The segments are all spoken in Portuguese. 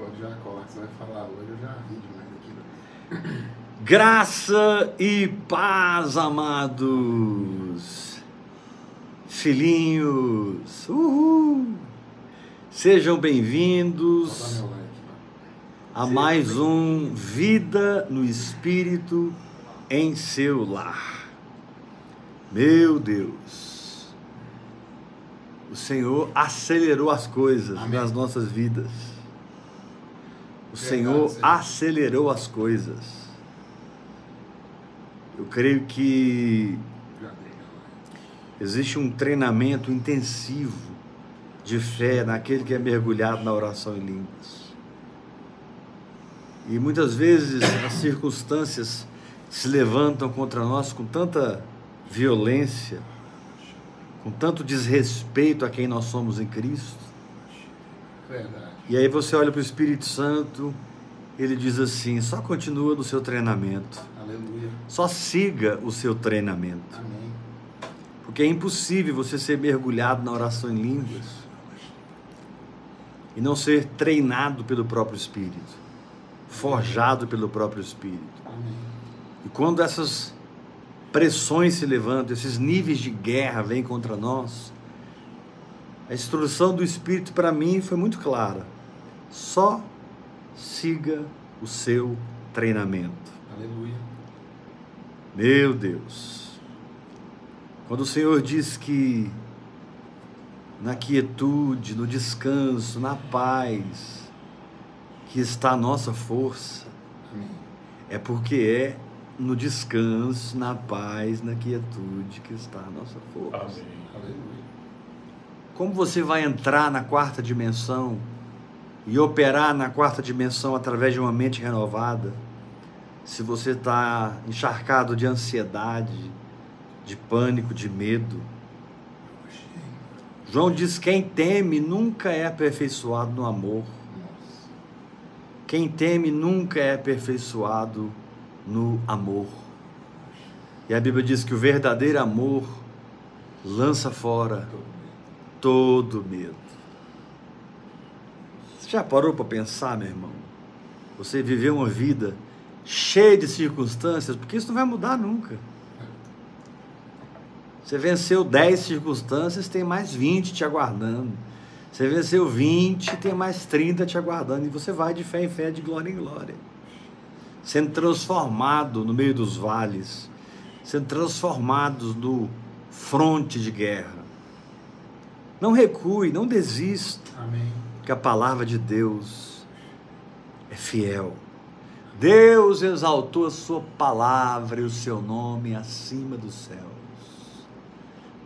igual de Jacó, você vai falar hoje, eu já ri demais aquilo. Graça e paz, amados, filhinhos, uhul. Sejam bem-vindos a mais um Vida no Espírito em seu lar. Meu Deus, o Senhor acelerou as coisas Amém. nas nossas vidas. O Senhor acelerou as coisas. Eu creio que existe um treinamento intensivo de fé naquele que é mergulhado na oração em línguas. E muitas vezes as circunstâncias se levantam contra nós com tanta violência, com tanto desrespeito a quem nós somos em Cristo. Verdade. E aí você olha para o Espírito Santo, ele diz assim: só continua no seu treinamento, Aleluia. só siga o seu treinamento. Amém. Porque é impossível você ser mergulhado na oração em línguas e não ser treinado pelo próprio Espírito, forjado pelo próprio Espírito. Amém. E quando essas pressões se levantam, esses níveis de guerra vêm contra nós, a instrução do Espírito para mim foi muito clara: só siga o seu treinamento. Aleluia. Meu Deus. Quando o Senhor diz que na quietude, no descanso, na paz, que está a nossa força, Amém. é porque é no descanso, na paz, na quietude que está a nossa força. Aleluia. Como você vai entrar na quarta dimensão e operar na quarta dimensão através de uma mente renovada, se você está encharcado de ansiedade, de pânico, de medo? João diz: quem teme nunca é aperfeiçoado no amor. Quem teme nunca é aperfeiçoado no amor. E a Bíblia diz que o verdadeiro amor lança fora todo medo. Já parou para pensar, meu irmão? Você viveu uma vida cheia de circunstâncias, porque isso não vai mudar nunca. Você venceu 10 circunstâncias, tem mais 20 te aguardando. Você venceu 20, tem mais 30 te aguardando. E você vai de fé em fé, de glória em glória. Sendo transformado no meio dos vales, sendo transformados no fronte de guerra. Não recue, não desista, Amém. Que a palavra de Deus é fiel. Deus exaltou a sua palavra e o seu nome acima dos céus.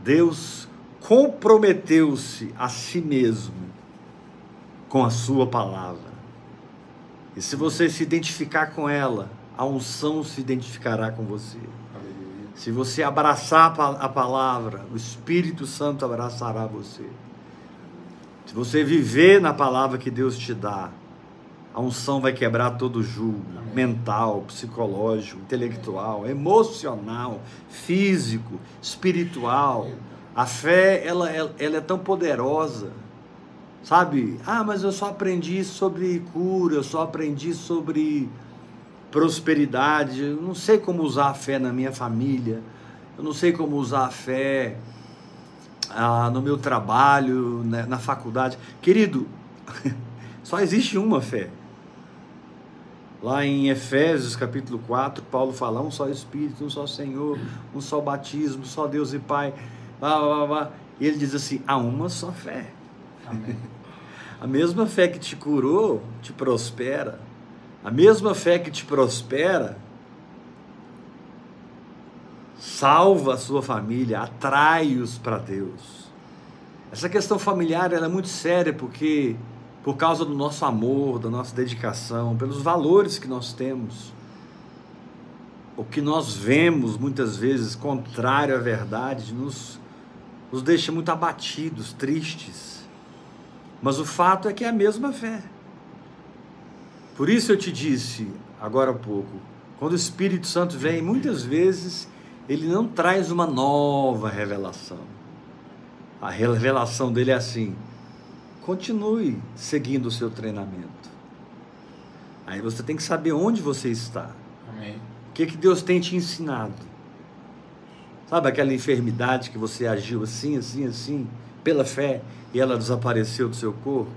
Deus comprometeu-se a si mesmo com a sua palavra. E se você se identificar com ela, a unção se identificará com você. Se você abraçar a palavra, o Espírito Santo abraçará você. Se você viver na palavra que Deus te dá, a unção vai quebrar todo julgo Amém. mental, psicológico, intelectual, emocional, físico, espiritual. A fé, ela, ela, ela é tão poderosa. Sabe? Ah, mas eu só aprendi sobre cura, eu só aprendi sobre prosperidade. Eu não sei como usar a fé na minha família. Eu não sei como usar a fé ah, no meu trabalho, né, na faculdade. Querido, só existe uma fé. Lá em Efésios capítulo 4, Paulo fala: um só Espírito, um só Senhor, um só batismo, um só Deus e Pai. Blá, blá, blá. E ele diz assim: há uma só fé. Amém. A mesma fé que te curou te prospera. A mesma fé que te prospera salva a sua família, atrai-os para Deus. Essa questão familiar é muito séria porque por causa do nosso amor, da nossa dedicação, pelos valores que nós temos, o que nós vemos muitas vezes contrário à verdade nos, nos deixa muito abatidos, tristes. Mas o fato é que é a mesma fé. Por isso eu te disse agora há pouco, quando o Espírito Santo vem, muitas vezes ele não traz uma nova revelação. A revelação dele é assim: continue seguindo o seu treinamento. Aí você tem que saber onde você está. Amém. O que, que Deus tem te ensinado? Sabe aquela enfermidade que você agiu assim, assim, assim, pela fé e ela desapareceu do seu corpo?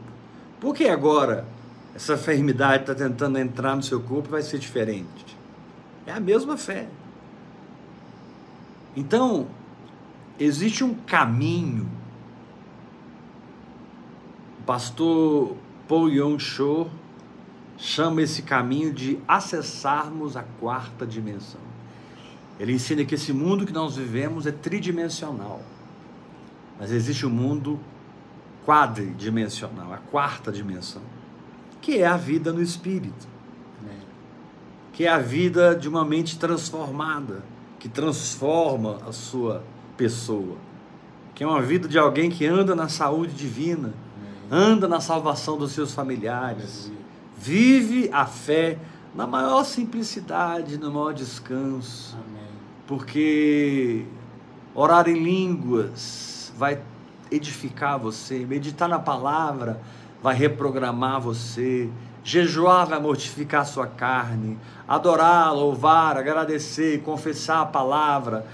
Por que agora essa enfermidade está tentando entrar no seu corpo e vai ser diferente? É a mesma fé. Então, existe um caminho. O pastor Paul Yong Cho chama esse caminho de acessarmos a quarta dimensão. Ele ensina que esse mundo que nós vivemos é tridimensional, mas existe um mundo quadridimensional, a quarta dimensão, que é a vida no espírito, que é a vida de uma mente transformada, que transforma a sua pessoa, que é uma vida de alguém que anda na saúde divina, anda na salvação dos seus familiares, vive a fé na maior simplicidade, no maior descanso, porque orar em línguas vai edificar você, meditar na palavra vai reprogramar você, jejuar vai mortificar sua carne, adorar, louvar, agradecer, confessar a palavra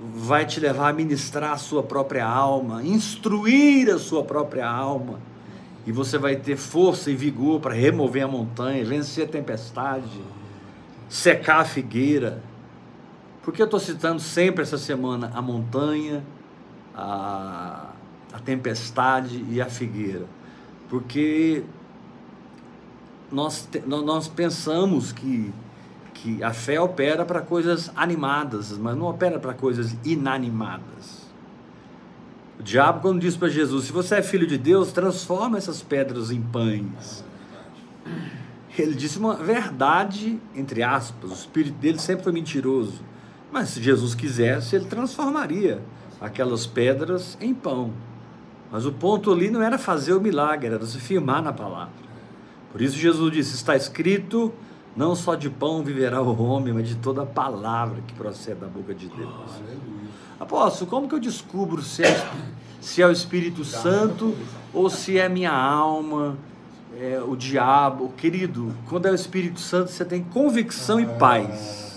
vai te levar a ministrar a sua própria alma, instruir a sua própria alma. E você vai ter força e vigor para remover a montanha, vencer a tempestade, secar a figueira, por que eu estou citando sempre essa semana a montanha, a, a tempestade e a figueira? Porque nós, nós pensamos que, que a fé opera para coisas animadas, mas não opera para coisas inanimadas. O diabo, quando diz para Jesus: Se você é filho de Deus, transforma essas pedras em pães. Ele disse uma verdade, entre aspas, o espírito dele sempre foi mentiroso. Mas se Jesus quisesse, ele transformaria aquelas pedras em pão. Mas o ponto ali não era fazer o milagre, era se firmar na palavra. Por isso Jesus disse: está escrito, não só de pão viverá o homem, mas de toda a palavra que procede da boca de Deus. Apóstolo, como que eu descubro se é, se é o Espírito Santo ou se é minha alma, é, o diabo? Querido, quando é o Espírito Santo, você tem convicção e paz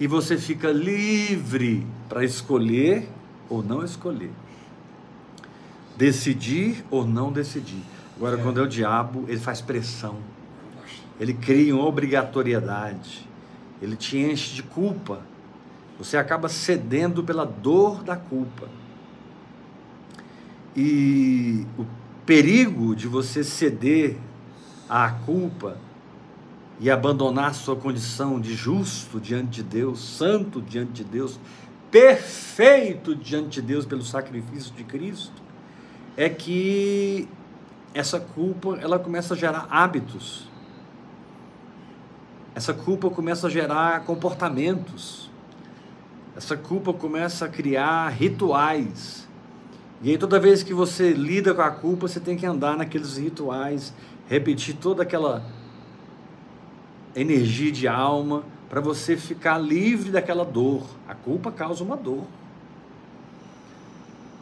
e você fica livre para escolher ou não escolher, decidir ou não decidir. Agora, é. quando é o diabo, ele faz pressão, ele cria uma obrigatoriedade, ele te enche de culpa, você acaba cedendo pela dor da culpa. E o perigo de você ceder à culpa e abandonar sua condição de justo diante de Deus, santo diante de Deus, perfeito diante de Deus pelo sacrifício de Cristo, é que essa culpa ela começa a gerar hábitos. Essa culpa começa a gerar comportamentos. Essa culpa começa a criar rituais. E aí toda vez que você lida com a culpa, você tem que andar naqueles rituais, repetir toda aquela energia de alma para você ficar livre daquela dor. A culpa causa uma dor.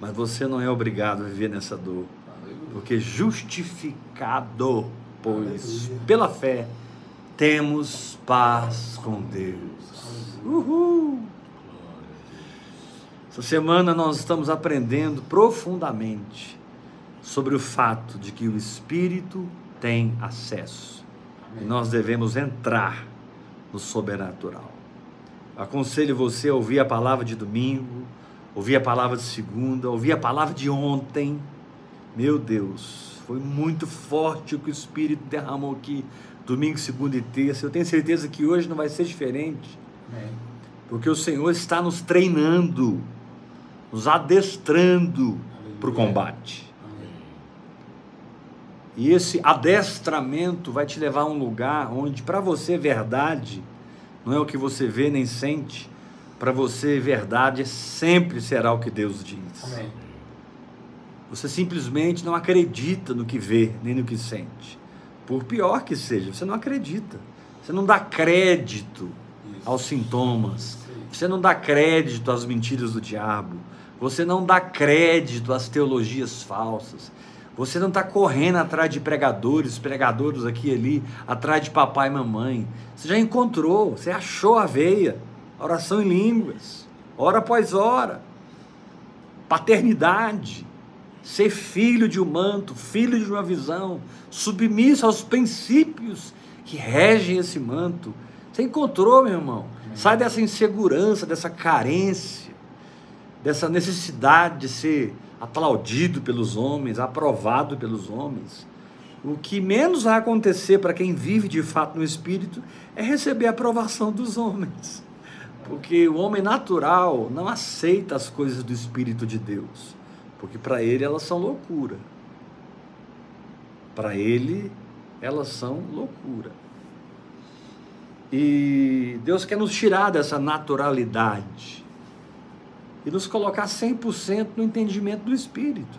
Mas você não é obrigado a viver nessa dor. Porque justificado, pois pela fé temos paz com Deus. Uhul! Essa semana nós estamos aprendendo profundamente sobre o fato de que o Espírito tem acesso e nós devemos entrar no sobrenatural. Aconselho você a ouvir a palavra de domingo, ouvir a palavra de segunda, ouvir a palavra de ontem. Meu Deus, foi muito forte o que o Espírito derramou aqui, domingo, segunda e terça. Eu tenho certeza que hoje não vai ser diferente, porque o Senhor está nos treinando, nos adestrando para o combate. E esse adestramento vai te levar a um lugar onde, para você, verdade não é o que você vê nem sente, para você, verdade sempre será o que Deus diz. Amém. Você simplesmente não acredita no que vê, nem no que sente. Por pior que seja, você não acredita. Você não dá crédito aos sintomas. Você não dá crédito às mentiras do diabo. Você não dá crédito às teologias falsas. Você não está correndo atrás de pregadores, pregadores aqui e ali, atrás de papai e mamãe. Você já encontrou, você achou a veia. Oração em línguas, hora após hora. Paternidade, ser filho de um manto, filho de uma visão, submisso aos princípios que regem esse manto. Você encontrou, meu irmão. Sai dessa insegurança, dessa carência, dessa necessidade de ser aplaudido pelos homens, aprovado pelos homens. O que menos vai acontecer para quem vive de fato no Espírito é receber a aprovação dos homens. Porque o homem natural não aceita as coisas do Espírito de Deus. Porque para ele elas são loucura. Para ele elas são loucura. E Deus quer nos tirar dessa naturalidade e nos colocar 100% no entendimento do Espírito,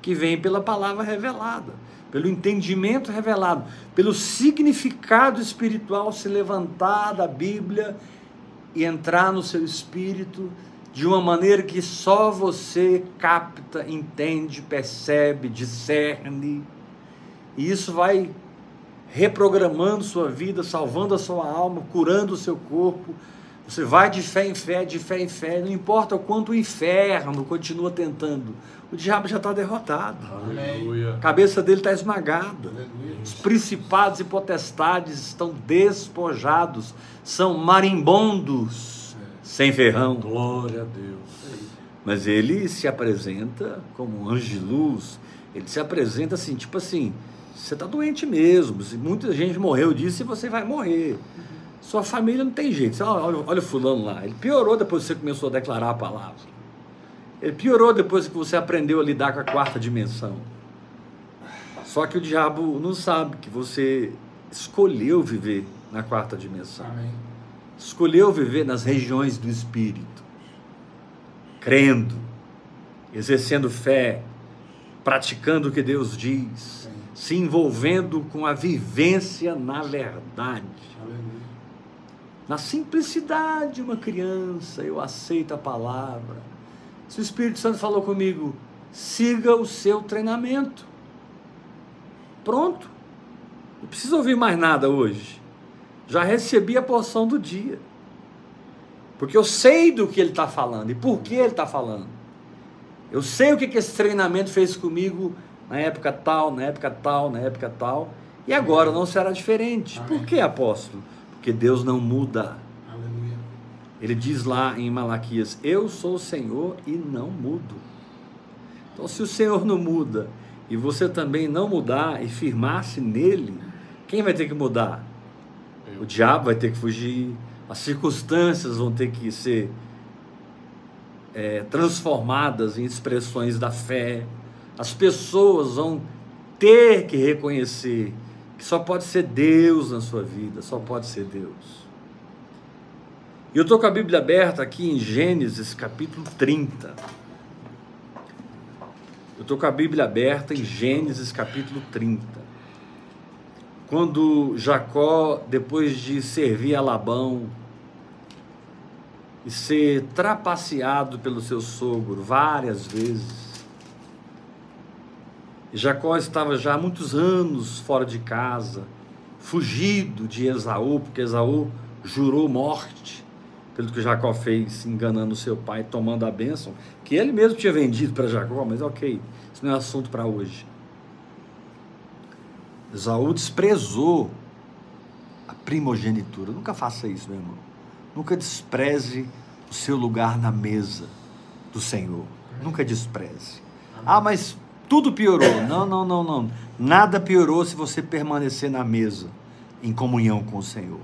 que vem pela palavra revelada, pelo entendimento revelado, pelo significado espiritual se levantar da Bíblia e entrar no seu espírito de uma maneira que só você capta, entende, percebe, discerne. E isso vai reprogramando sua vida, salvando a sua alma, curando o seu corpo, você vai de fé em fé, de fé em fé, não importa o quanto o inferno continua tentando. O diabo já está derrotado. Aleluia. A cabeça dele está esmagada. Aleluia. Os principados e potestades estão despojados, são marimbondos. Sem ferrão. Glória a Deus. Mas ele se apresenta como um anjo de luz. Ele se apresenta assim, tipo assim, você está doente mesmo. Muita gente morreu disso e você vai morrer. Sua família não tem jeito. Você, olha, olha o fulano lá. Ele piorou depois que você começou a declarar a palavra. Ele piorou depois que você aprendeu a lidar com a quarta dimensão. Só que o diabo não sabe que você escolheu viver na quarta dimensão. Amém. Escolheu viver nas regiões do espírito. Crendo, exercendo fé, praticando o que Deus diz, se envolvendo com a vivência na verdade. Na simplicidade de uma criança, eu aceito a palavra. Se o Espírito Santo falou comigo, siga o seu treinamento. Pronto. Não precisa ouvir mais nada hoje. Já recebi a porção do dia. Porque eu sei do que ele está falando e por que ele está falando. Eu sei o que, que esse treinamento fez comigo na época tal, na época tal, na época tal. E agora não será diferente. Amém. Por que, apóstolo? porque Deus não muda. Aleluia. Ele diz lá em Malaquias: Eu sou o Senhor e não mudo. Então, se o Senhor não muda e você também não mudar e firmar-se nele, quem vai ter que mudar? O diabo vai ter que fugir, as circunstâncias vão ter que ser é, transformadas em expressões da fé, as pessoas vão ter que reconhecer que só pode ser Deus na sua vida, só pode ser Deus. E eu estou com a Bíblia aberta aqui em Gênesis capítulo 30. Eu estou com a Bíblia aberta em Gênesis capítulo 30. Quando Jacó, depois de servir a Labão e ser trapaceado pelo seu sogro várias vezes, Jacó estava já há muitos anos fora de casa, fugido de Esaú, porque Esaú jurou morte pelo que Jacó fez, enganando seu pai, tomando a bênção, que ele mesmo tinha vendido para Jacó, mas ok, isso não é assunto para hoje. Esaú desprezou a primogenitura. Nunca faça isso, meu irmão. Nunca despreze o seu lugar na mesa do Senhor. Nunca despreze. Ah, mas tudo piorou. Não, não, não, não. Nada piorou se você permanecer na mesa, em comunhão com o Senhor.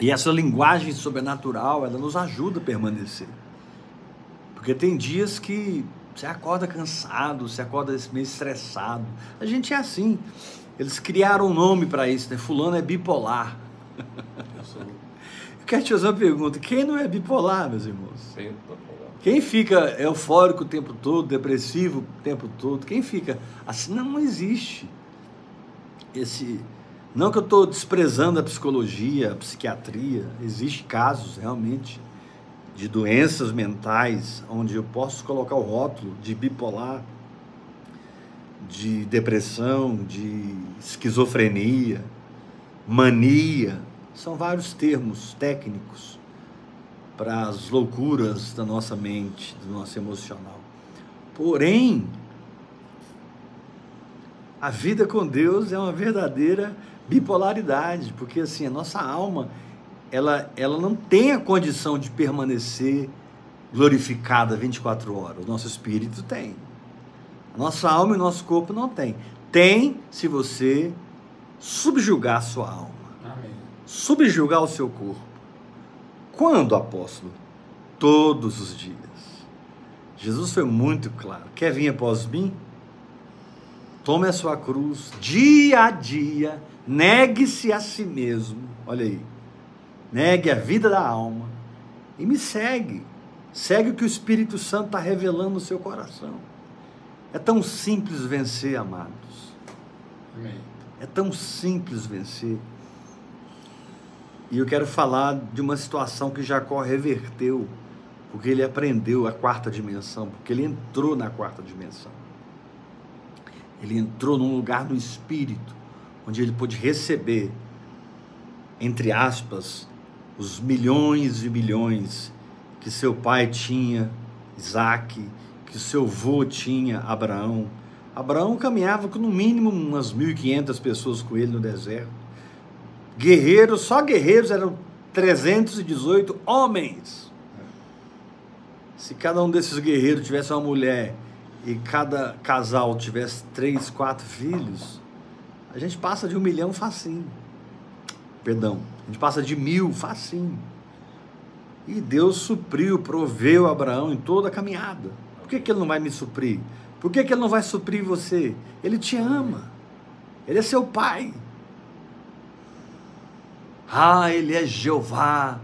E essa linguagem sobrenatural, ela nos ajuda a permanecer. Porque tem dias que você acorda cansado, você acorda meio estressado. A gente é assim. Eles criaram um nome para isso, né? Fulano é bipolar. Eu sou quero te fazer uma pergunta. Quem não é bipolar, meus irmãos? Quem fica eufórico o tempo todo, depressivo o tempo todo? Quem fica assim? Não, não existe. Esse, não que eu estou desprezando a psicologia, a psiquiatria. Existem casos realmente de doenças mentais, onde eu posso colocar o rótulo de bipolar, de depressão, de esquizofrenia, mania, são vários termos técnicos para as loucuras da nossa mente, do nosso emocional. Porém, a vida com Deus é uma verdadeira bipolaridade, porque assim, a nossa alma, ela, ela não tem a condição de permanecer glorificada 24 horas. O nosso espírito tem. A nossa alma e o nosso corpo não tem. Tem se você subjugar a sua alma. Amém. Subjugar o seu corpo. Quando, apóstolo? Todos os dias. Jesus foi muito claro. Quer vir após mim? Tome a sua cruz dia a dia, negue-se a si mesmo. Olha aí. Negue a vida da alma e me segue. Segue o que o Espírito Santo está revelando no seu coração. É tão simples vencer, amados. Amém. É tão simples vencer. E eu quero falar de uma situação que Jacó reverteu, porque ele aprendeu a quarta dimensão, porque ele entrou na quarta dimensão. Ele entrou num lugar no espírito, onde ele pôde receber, entre aspas, os milhões e milhões que seu pai tinha, Isaac, que seu avô tinha, Abraão. Abraão caminhava com no mínimo umas 1.500 pessoas com ele no deserto. Guerreiros, só guerreiros eram 318 homens. Se cada um desses guerreiros tivesse uma mulher e cada casal tivesse três, quatro filhos, a gente passa de um milhão facinho. Perdão, gente passa de mil facinho. E Deus supriu, proveu Abraão em toda a caminhada. Por que, que ele não vai me suprir? Por que, que ele não vai suprir você? Ele te ama. Ele é seu pai. Ah, ele é Jeová.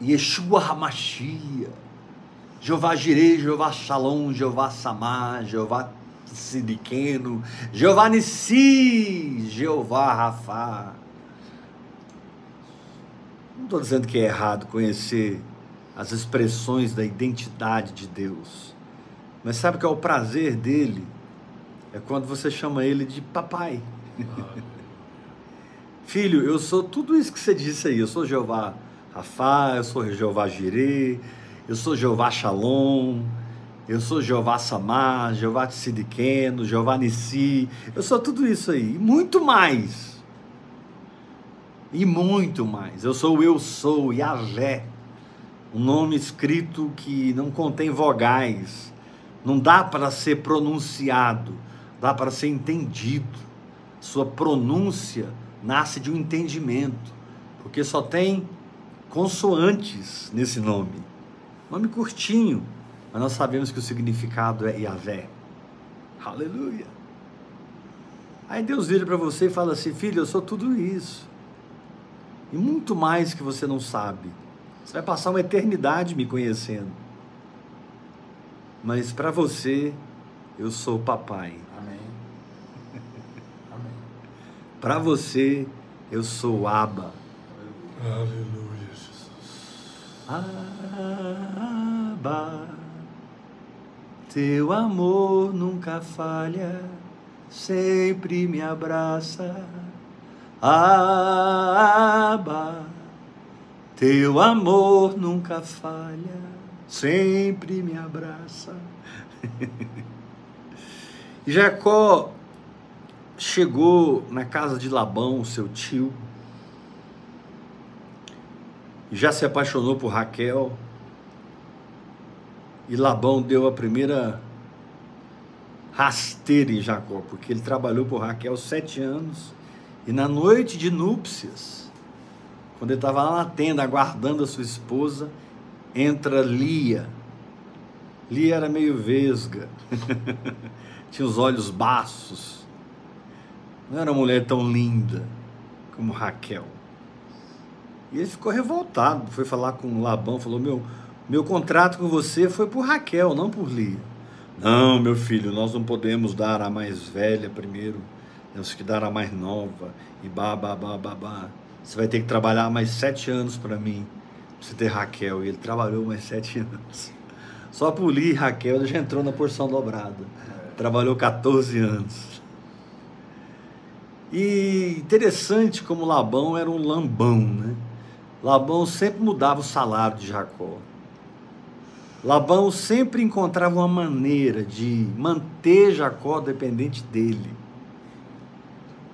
Yeshua Hamashia. Jeová Jirei, Jeová Shalom, Jeová Samá, Jeová Sidiqueno, Jeová Nissi, Jeová Rafá. Não estou dizendo que é errado conhecer as expressões da identidade de Deus. Mas sabe que é o prazer dele? É quando você chama ele de papai. Filho, eu sou tudo isso que você disse aí. Eu sou Jeová Rafá, eu sou Jeová Jirê, eu sou Jeová Shalom, eu sou Jeová Samar, Jeová Tsidiqueno, Jeová Nissi. Eu sou tudo isso aí. E muito mais. E muito mais. Eu sou o Eu Sou, Yahvé um nome escrito que não contém vogais, não dá para ser pronunciado, dá para ser entendido. Sua pronúncia nasce de um entendimento, porque só tem consoantes nesse nome. Nome curtinho, mas nós sabemos que o significado é Yahvé. Aleluia. Aí Deus vira para você e fala assim: Filho, eu sou tudo isso. E muito mais que você não sabe. Você vai passar uma eternidade me conhecendo. Mas para você, eu sou papai. Amém. Amém. Para você, eu sou Aba. Aleluia, Jesus. Aba, teu amor nunca falha, sempre me abraça. Aba teu amor nunca falha, sempre me abraça. Jacó chegou na casa de Labão, seu tio, já se apaixonou por Raquel. E Labão deu a primeira rasteira em Jacó, porque ele trabalhou por Raquel sete anos. E na noite de núpcias, quando ele estava lá na tenda aguardando a sua esposa, entra Lia. Lia era meio vesga, tinha os olhos baços, não era uma mulher tão linda como Raquel. E ele ficou revoltado, foi falar com Labão, falou: Meu, meu contrato com você foi por Raquel, não por Lia. Não, meu filho, nós não podemos dar a mais velha primeiro, temos que dar a mais nova, e babá, babá, babá. Você vai ter que trabalhar mais sete anos para mim. Você ter Raquel, e ele trabalhou mais sete anos. Só por e Raquel ele já entrou na porção dobrada. Trabalhou 14 anos. E interessante como Labão era um lambão, né? Labão sempre mudava o salário de Jacó. Labão sempre encontrava uma maneira de manter Jacó dependente dele,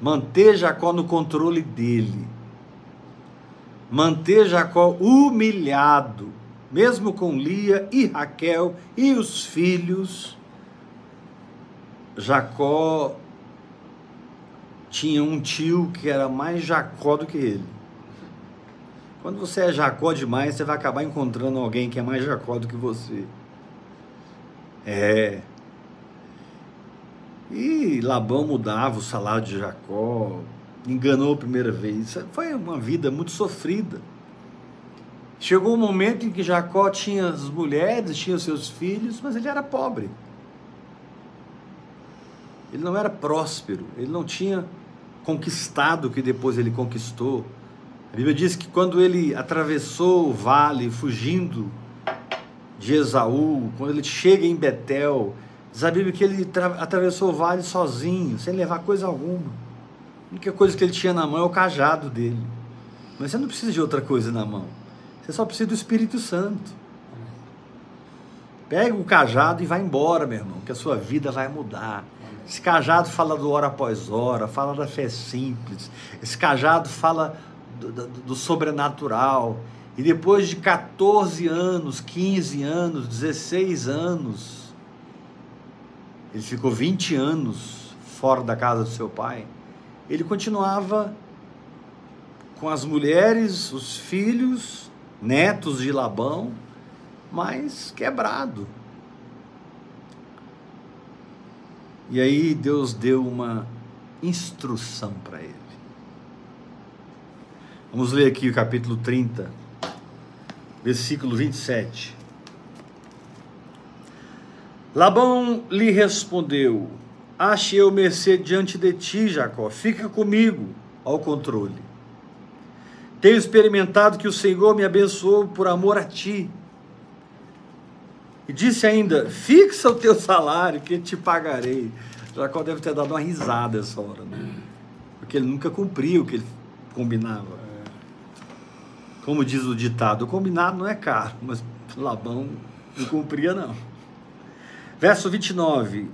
manter Jacó no controle dele, manter Jacó humilhado, mesmo com Lia e Raquel e os filhos. Jacó tinha um tio que era mais Jacó do que ele. Quando você é Jacó demais, você vai acabar encontrando alguém que é mais Jacó do que você. É. E Labão mudava o salário de Jacó, enganou a primeira vez. Foi uma vida muito sofrida. Chegou um momento em que Jacó tinha as mulheres, tinha seus filhos, mas ele era pobre. Ele não era próspero, ele não tinha conquistado o que depois ele conquistou. A Bíblia diz que quando ele atravessou o vale fugindo de Esaú, quando ele chega em Betel, diz a Bíblia que ele atravessou o vale sozinho, sem levar coisa alguma. A única coisa que ele tinha na mão é o cajado dele. Mas você não precisa de outra coisa na mão. Você só precisa do Espírito Santo. Pega o cajado e vai embora, meu irmão, que a sua vida vai mudar. Esse cajado fala do hora após hora, fala da fé simples. Esse cajado fala do, do, do sobrenatural. E depois de 14 anos, 15 anos, 16 anos, ele ficou 20 anos fora da casa do seu pai. Ele continuava com as mulheres, os filhos, netos de Labão, mas quebrado. E aí Deus deu uma instrução para ele. Vamos ler aqui o capítulo 30, versículo 27. Labão lhe respondeu: Achei eu mercê diante de ti, Jacó, fica comigo ao controle. Tenho experimentado que o Senhor me abençoou por amor a ti. E disse ainda: Fixa o teu salário, que te pagarei. Jacó deve ter dado uma risada essa hora, né? Porque ele nunca cumpriu o que ele combinava. Como diz o ditado, o combinado não é caro, mas Labão não cumpria não. Verso 29.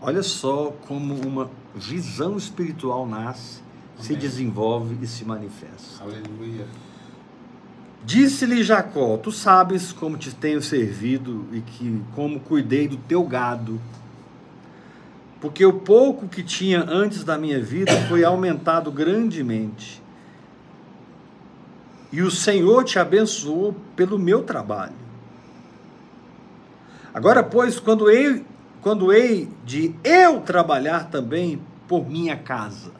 Olha só como uma visão espiritual nasce, Amém. se desenvolve e se manifesta. Aleluia. Disse-lhe Jacó: Tu sabes como te tenho servido e que como cuidei do teu gado. Porque o pouco que tinha antes da minha vida foi aumentado grandemente e o Senhor te abençoou pelo meu trabalho. Agora, pois, quando hei, quando hei de eu trabalhar também por minha casa.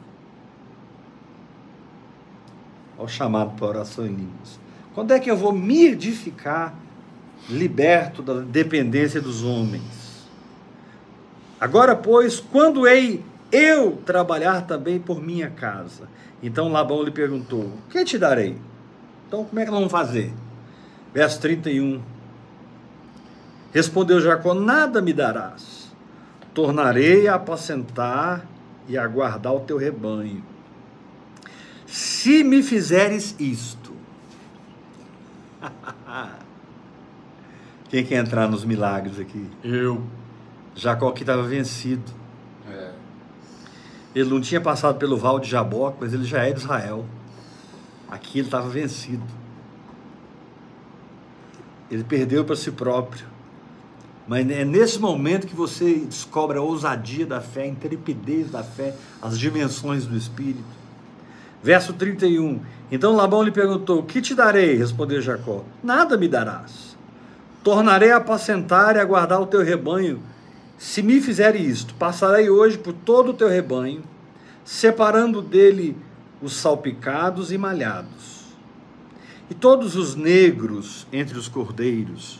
Olha o chamado para oração em línguas. Quando é que eu vou me edificar, liberto da dependência dos homens? Agora, pois, quando hei eu trabalhar também por minha casa? Então Labão lhe perguntou: que te darei? Então, como é que nós vamos fazer? Verso 31. Respondeu Jacó: Nada me darás, tornarei a apacentar e a guardar o teu rebanho. Se me fizeres isto. Quem quer entrar nos milagres aqui? Eu. Jacó que estava vencido. É. Ele não tinha passado pelo val de Jaboque, mas ele já é de Israel. Aqui ele estava vencido. Ele perdeu para si próprio. Mas é nesse momento que você descobre a ousadia da fé, a intrepidez da fé, as dimensões do Espírito. Verso 31. Então Labão lhe perguntou: Que te darei? Respondeu Jacó: Nada me darás. Tornarei a apacentar e a guardar o teu rebanho. Se me fizer isto, passarei hoje por todo o teu rebanho, separando dele os salpicados e malhados, e todos os negros entre os cordeiros,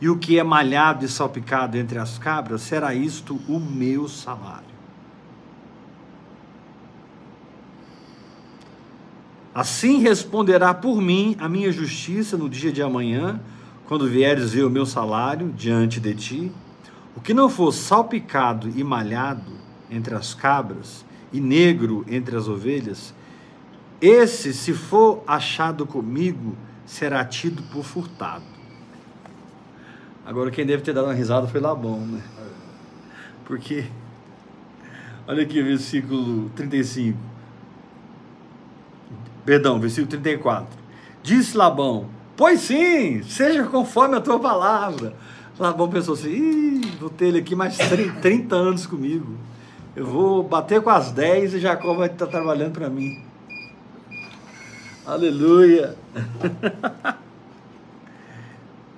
e o que é malhado e salpicado entre as cabras, será isto o meu salário. Assim responderá por mim a minha justiça no dia de amanhã, quando vieres ver o meu salário diante de ti. O que não for salpicado e malhado entre as cabras, e negro entre as ovelhas, esse, se for achado comigo, será tido por furtado. Agora, quem deve ter dado uma risada foi Labão, né? Porque, olha aqui, versículo 35. Perdão, versículo 34. Disse Labão: Pois sim, seja conforme a tua palavra. Labão pensou assim: Ih, vou ter ele aqui mais 30 anos comigo. Eu vou bater com as 10 e Jacó vai estar trabalhando para mim. Aleluia.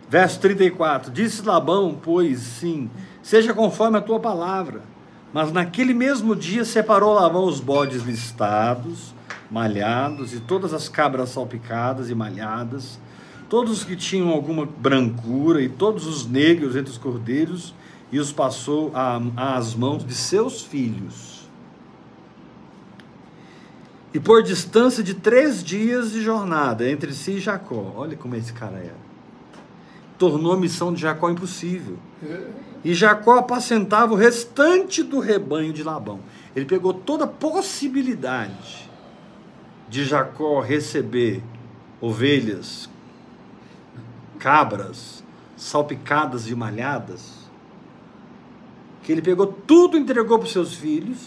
Verso 34: Disse Labão, pois sim, seja conforme a tua palavra. Mas naquele mesmo dia separou Labão os bodes listados, malhados, e todas as cabras salpicadas e malhadas, todos os que tinham alguma brancura, e todos os negros entre os cordeiros, e os passou às mãos de seus filhos e por distância de três dias de jornada entre si e Jacó. Olha como esse cara era. Tornou a missão de Jacó impossível. E Jacó apacentava o restante do rebanho de Labão. Ele pegou toda a possibilidade de Jacó receber ovelhas, cabras, salpicadas e malhadas, que ele pegou tudo entregou para os seus filhos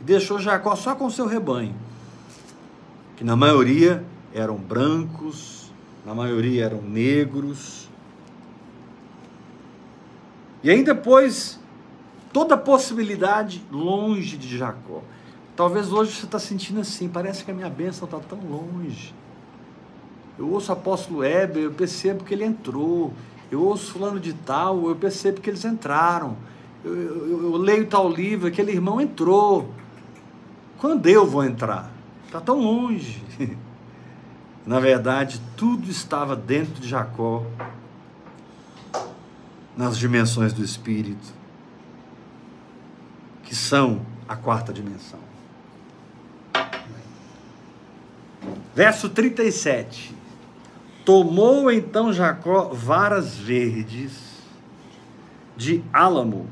e deixou Jacó só com seu rebanho, que na maioria eram brancos, na maioria eram negros. E ainda pôs toda possibilidade longe de Jacó. Talvez hoje você está sentindo assim, parece que a minha bênção está tão longe. Eu ouço o apóstolo Heber, eu percebo que ele entrou. Eu ouço fulano de tal, eu percebo que eles entraram. Eu, eu, eu leio tal livro, aquele irmão entrou. Quando eu vou entrar? Está tão longe. Na verdade, tudo estava dentro de Jacó, nas dimensões do Espírito, que são a quarta dimensão. Verso 37. Tomou então Jacó varas verdes de álamo,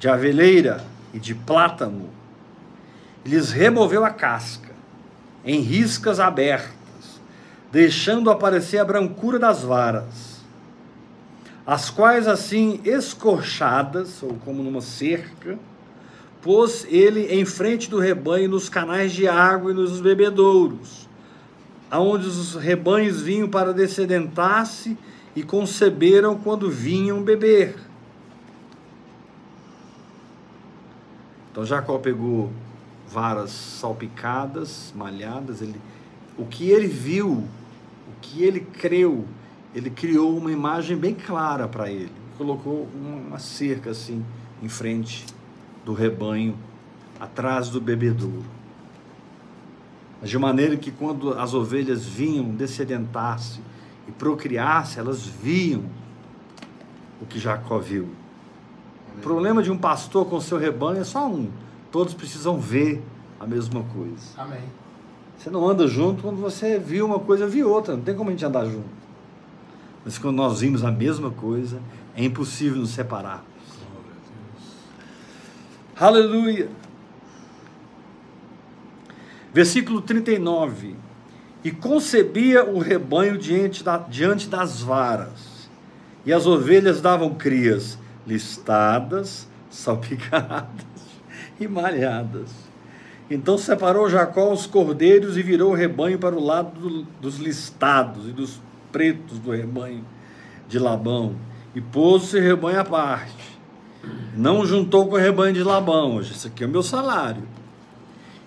de aveleira e de plátano, lhes removeu a casca, em riscas abertas, deixando aparecer a brancura das varas, as quais assim escorchadas, ou como numa cerca, pôs ele em frente do rebanho nos canais de água e nos bebedouros, aonde os rebanhos vinham para descedentar-se e conceberam quando vinham beber. Então Jacó pegou varas salpicadas, malhadas. Ele, o que ele viu, que ele creu, ele criou uma imagem bem clara para ele. Colocou uma cerca assim em frente do rebanho, atrás do bebedouro. De maneira que quando as ovelhas vinham descedentar-se e procriar-se, elas viam o que Jacó viu. O problema de um pastor com seu rebanho é só um todos precisam ver a mesma coisa. Amém. Você não anda junto quando você viu uma coisa, viu outra. Não tem como a gente andar junto. Mas quando nós vimos a mesma coisa, é impossível nos separarmos. Aleluia. Versículo 39. E concebia o rebanho diante, da, diante das varas, e as ovelhas davam crias listadas, salpicadas e malhadas. Então separou Jacó os cordeiros e virou o rebanho para o lado do, dos listados e dos pretos do rebanho de Labão, e pôs o rebanho à parte. Não juntou com o rebanho de Labão, hoje isso aqui é o meu salário.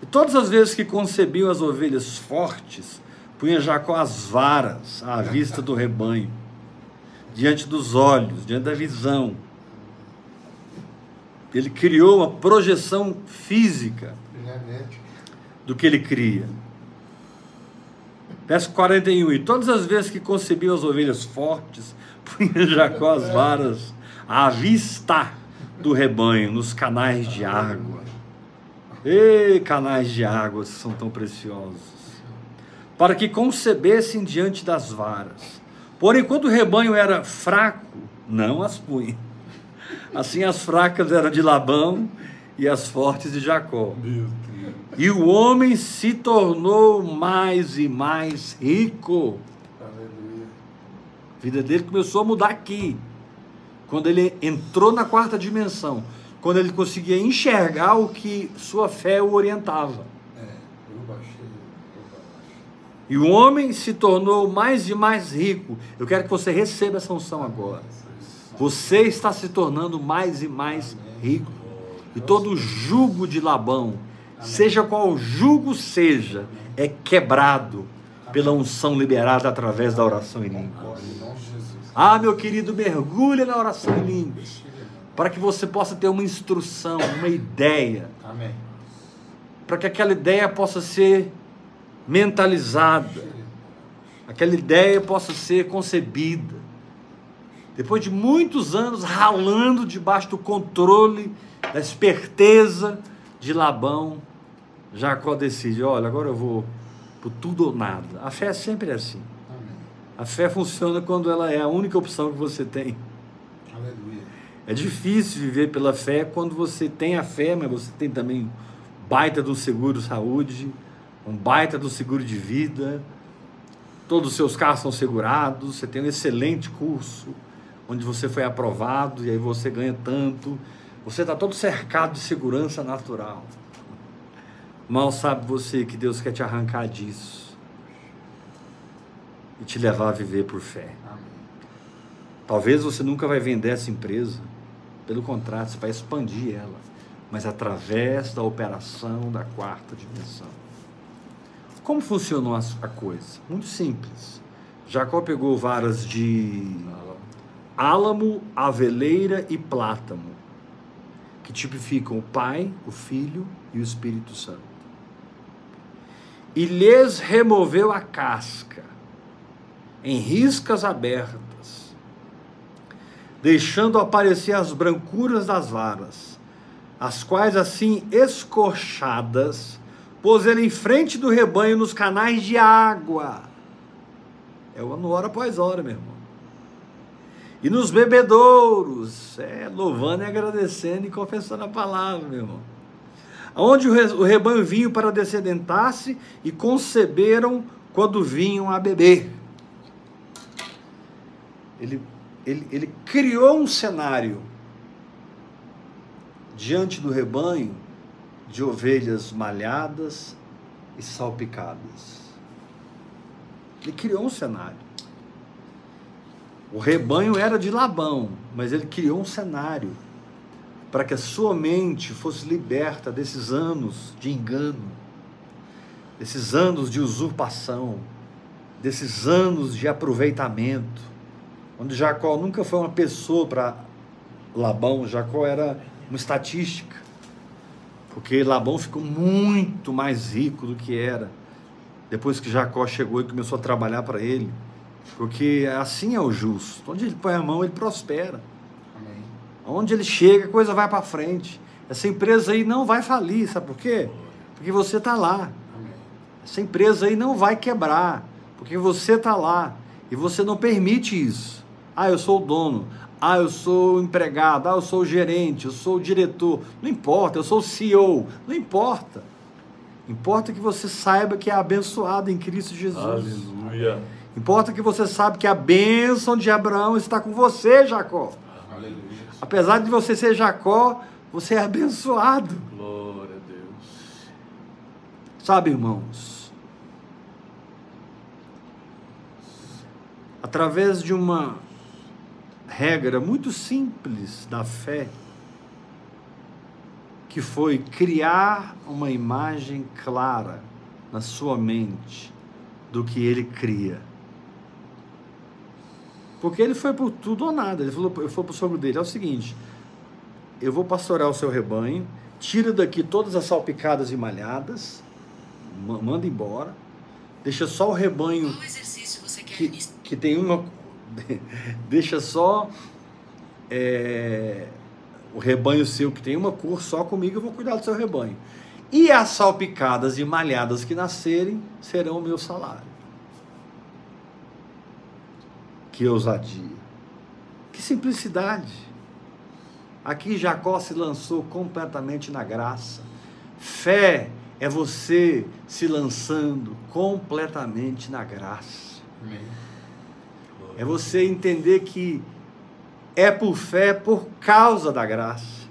E todas as vezes que concebiam as ovelhas fortes, punha Jacó as varas à vista do rebanho, diante dos olhos, diante da visão ele criou uma projeção física do que ele cria. Verso 41. E todas as vezes que concebiam as ovelhas fortes, punha Jacó as varas à vista do rebanho, nos canais de água. Ei, canais de água são tão preciosos. para que concebessem diante das varas. Porém, quando o rebanho era fraco, não as punha. Assim as fracas eram de Labão e as fortes de Jacó. E o homem se tornou mais e mais rico. A vida dele começou a mudar aqui. Quando ele entrou na quarta dimensão, quando ele conseguia enxergar o que sua fé o orientava. E o homem se tornou mais e mais rico. Eu quero que você receba essa unção agora. Você está se tornando mais e mais rico. E todo jugo de Labão, seja qual jugo seja, é quebrado pela unção liberada através da oração em línguas. Ah, meu querido, mergulha na oração em línguas, para que você possa ter uma instrução, uma ideia. Para que aquela ideia possa ser mentalizada, aquela ideia possa ser concebida. Depois de muitos anos ralando debaixo do controle, da esperteza de Labão, Jacó decide: olha, agora eu vou por tudo ou nada. A fé é sempre assim. A fé funciona quando ela é a única opção que você tem. Aleluia. É difícil viver pela fé quando você tem a fé, mas você tem também baita do seguro saúde, um baita do seguro de vida, todos os seus carros são segurados, você tem um excelente curso, onde você foi aprovado e aí você ganha tanto, você está todo cercado de segurança natural. Mal sabe você que Deus quer te arrancar disso e te levar a viver por fé. Talvez você nunca vai vender essa empresa, pelo contrário, você vai expandir ela, mas através da operação da quarta dimensão. Como funcionou a coisa? Muito simples. Jacó pegou varas de álamo, aveleira e plátano, que tipificam o Pai, o Filho e o Espírito Santo. E lhes removeu a casca em riscas abertas, deixando aparecer as brancuras das varas, as quais assim escorchadas pôs ele em frente do rebanho nos canais de água. É no hora após hora, meu irmão. E nos bebedouros, é, louvando e agradecendo e confessando a palavra, meu irmão. Onde o rebanho vinha para descedentar-se e conceberam quando vinham a beber. Ele, ele, ele criou um cenário diante do rebanho de ovelhas malhadas e salpicadas. Ele criou um cenário. O rebanho era de Labão, mas ele criou um cenário para que a sua mente fosse liberta desses anos de engano, desses anos de usurpação, desses anos de aproveitamento, onde Jacó nunca foi uma pessoa para Labão, Jacó era uma estatística. Porque Labão ficou muito mais rico do que era depois que Jacó chegou e começou a trabalhar para ele. Porque assim é o justo. Onde ele põe a mão, ele prospera. Amém. Onde ele chega, a coisa vai para frente. Essa empresa aí não vai falir, sabe por quê? Porque você está lá. Amém. Essa empresa aí não vai quebrar, porque você está lá. E você não permite isso. Ah, eu sou o dono. Ah, eu sou empregado, ah, eu sou gerente, eu sou diretor. Não importa, eu sou CEO. Não importa. Importa que você saiba que é abençoado em Cristo Jesus. Aleluia. Importa que você saiba que a bênção de Abraão está com você, Jacó. Aleluia. Apesar de você ser Jacó, você é abençoado. Glória a Deus. Sabe, irmãos? Através de uma regra muito simples da fé, que foi criar uma imagem clara na sua mente do que ele cria. Porque ele foi por tudo ou nada. Ele falou, eu fui para o sogro dele, é o seguinte, eu vou pastorear o seu rebanho, tira daqui todas as salpicadas e malhadas, manda embora, deixa só o rebanho que, que tem uma deixa só é, o rebanho seu que tem uma cor só comigo, eu vou cuidar do seu rebanho. E as salpicadas e malhadas que nascerem serão o meu salário. Que ousadia. Que simplicidade. Aqui Jacó se lançou completamente na graça. Fé é você se lançando completamente na graça. Amém. É você entender que é por fé por causa da graça.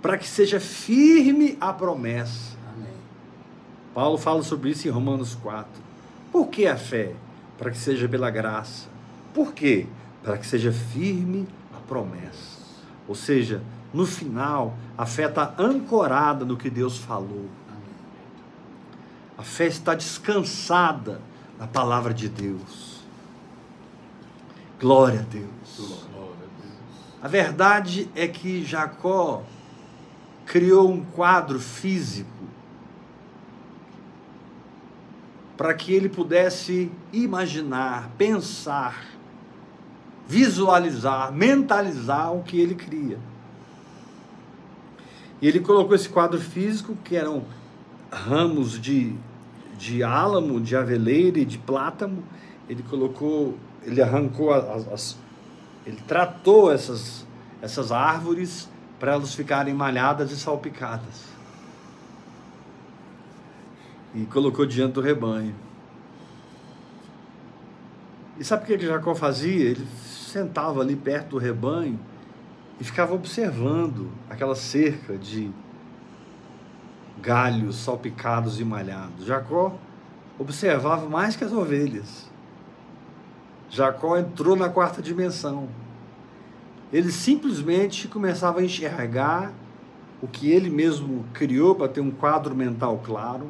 Para que seja firme a promessa. Amém. Paulo fala sobre isso em Romanos 4. Por que a fé? Para que seja pela graça. Por quê? Para que seja firme a promessa. Ou seja, no final, a fé está ancorada no que Deus falou. A fé está descansada na palavra de Deus. Glória a Deus. A verdade é que Jacó criou um quadro físico para que ele pudesse imaginar, pensar, visualizar, mentalizar o que ele cria. E ele colocou esse quadro físico, que eram ramos de, de álamo, de aveleira e de plátano. Ele colocou, ele arrancou as, as ele tratou essas, essas árvores para elas ficarem malhadas e salpicadas. E colocou diante do rebanho. E sabe o que Jacó fazia? Ele sentava ali perto do rebanho e ficava observando aquela cerca de galhos salpicados e malhados. Jacó observava mais que as ovelhas. Jacó entrou na quarta dimensão. Ele simplesmente começava a enxergar o que ele mesmo criou para ter um quadro mental claro.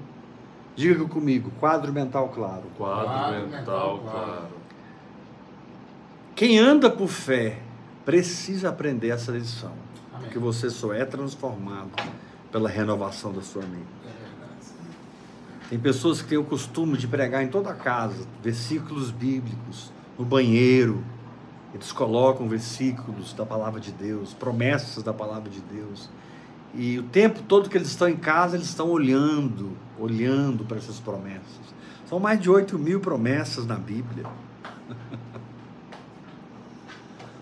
Diga comigo, quadro mental claro. Quadro, quadro mental, mental claro. Quem anda por fé precisa aprender essa lição. Amém. Porque você só é transformado pela renovação da sua mente. Tem pessoas que têm o costume de pregar em toda casa versículos bíblicos, no banheiro. Eles colocam versículos da palavra de Deus, promessas da palavra de Deus. E o tempo todo que eles estão em casa, eles estão olhando, olhando para essas promessas. São mais de 8 mil promessas na Bíblia.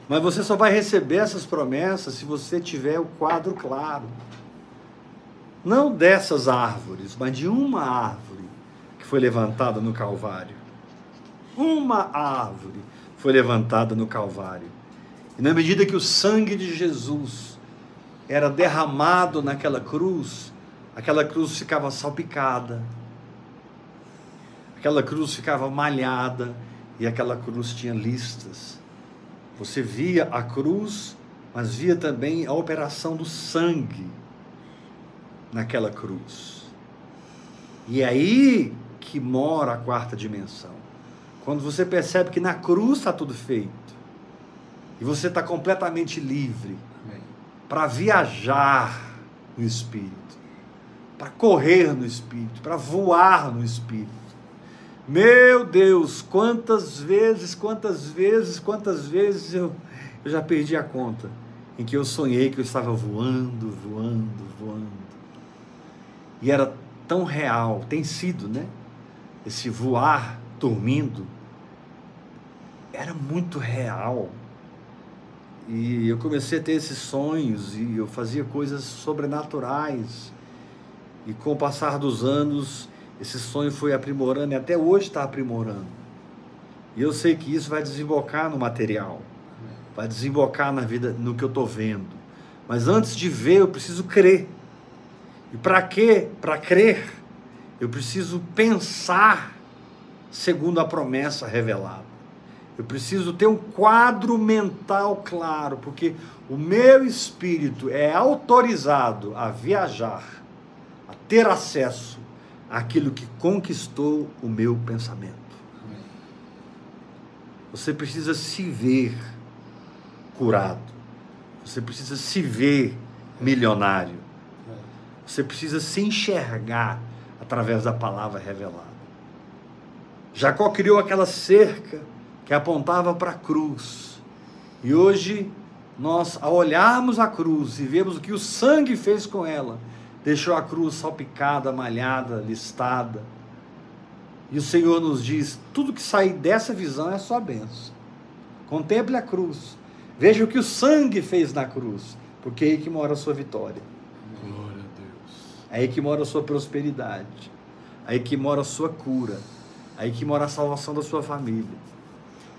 Mas você só vai receber essas promessas se você tiver o quadro claro. Não dessas árvores, mas de uma árvore que foi levantada no Calvário. Uma árvore foi levantada no Calvário. E na medida que o sangue de Jesus era derramado naquela cruz, aquela cruz ficava salpicada, aquela cruz ficava malhada e aquela cruz tinha listas você via a cruz, mas via também a operação do sangue naquela cruz. E é aí que mora a quarta dimensão. Quando você percebe que na cruz está tudo feito, e você está completamente livre para viajar no Espírito, para correr no Espírito, para voar no Espírito meu Deus, quantas vezes, quantas vezes, quantas vezes eu, eu já perdi a conta em que eu sonhei que eu estava voando, voando, voando. E era tão real, tem sido, né? Esse voar dormindo era muito real. E eu comecei a ter esses sonhos e eu fazia coisas sobrenaturais. E com o passar dos anos, esse sonho foi aprimorando e até hoje está aprimorando. E eu sei que isso vai desembocar no material, vai desembocar na vida, no que eu estou vendo. Mas antes de ver, eu preciso crer. E para quê? Para crer, eu preciso pensar segundo a promessa revelada. Eu preciso ter um quadro mental claro, porque o meu espírito é autorizado a viajar, a ter acesso aquilo que conquistou o meu pensamento. Você precisa se ver curado. Você precisa se ver milionário. Você precisa se enxergar através da palavra revelada. Jacó criou aquela cerca que apontava para a cruz. E hoje, nós, ao olharmos a cruz e vemos o que o sangue fez com ela, deixou a cruz salpicada, malhada, listada. E o Senhor nos diz: tudo que sair dessa visão é só benção. Contemple a cruz. Veja o que o sangue fez na cruz, porque é aí que mora a sua vitória. Glória a Deus. É aí que mora a sua prosperidade. É aí que mora a sua cura. É aí que mora a salvação da sua família.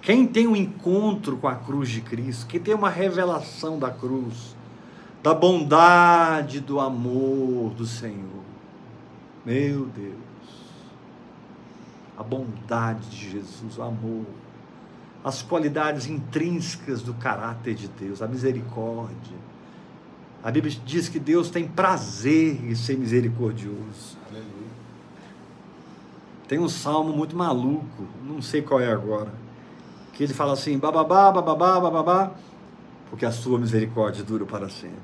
Quem tem um encontro com a cruz de Cristo, quem tem uma revelação da cruz, da bondade, do amor do Senhor. Meu Deus. A bondade de Jesus, o amor, as qualidades intrínsecas do caráter de Deus, a misericórdia. A Bíblia diz que Deus tem prazer em ser misericordioso. Aleluia. Tem um salmo muito maluco, não sei qual é agora, que ele fala assim: bababá, bababá, bababá, porque a sua misericórdia dura para sempre.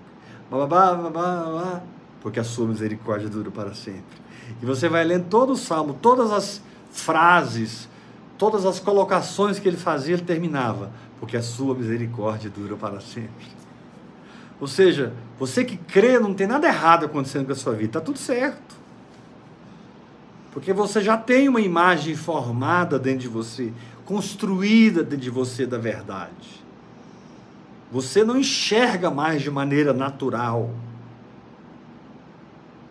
Bababá, bababá, babá, porque a sua misericórdia dura para sempre. E você vai lendo todo o salmo, todas as frases, todas as colocações que ele fazia, ele terminava, porque a sua misericórdia dura para sempre. Ou seja, você que crê, não tem nada errado acontecendo com a sua vida, está tudo certo. Porque você já tem uma imagem formada dentro de você, construída de você da verdade. Você não enxerga mais de maneira natural.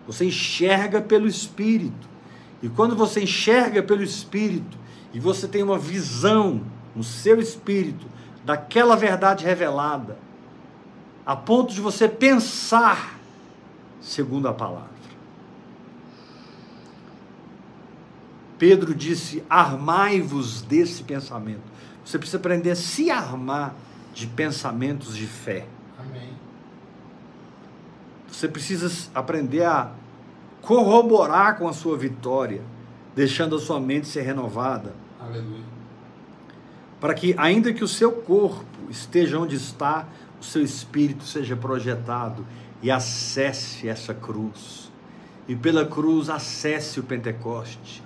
Você enxerga pelo Espírito. E quando você enxerga pelo Espírito, e você tem uma visão no seu espírito daquela verdade revelada, a ponto de você pensar segundo a palavra. Pedro disse: armai-vos desse pensamento. Você precisa aprender a se armar de pensamentos de fé. Amém. Você precisa aprender a corroborar com a sua vitória, deixando a sua mente ser renovada, Aleluia. para que, ainda que o seu corpo esteja onde está, o seu espírito seja projetado e acesse essa cruz. E pela cruz acesse o Pentecoste.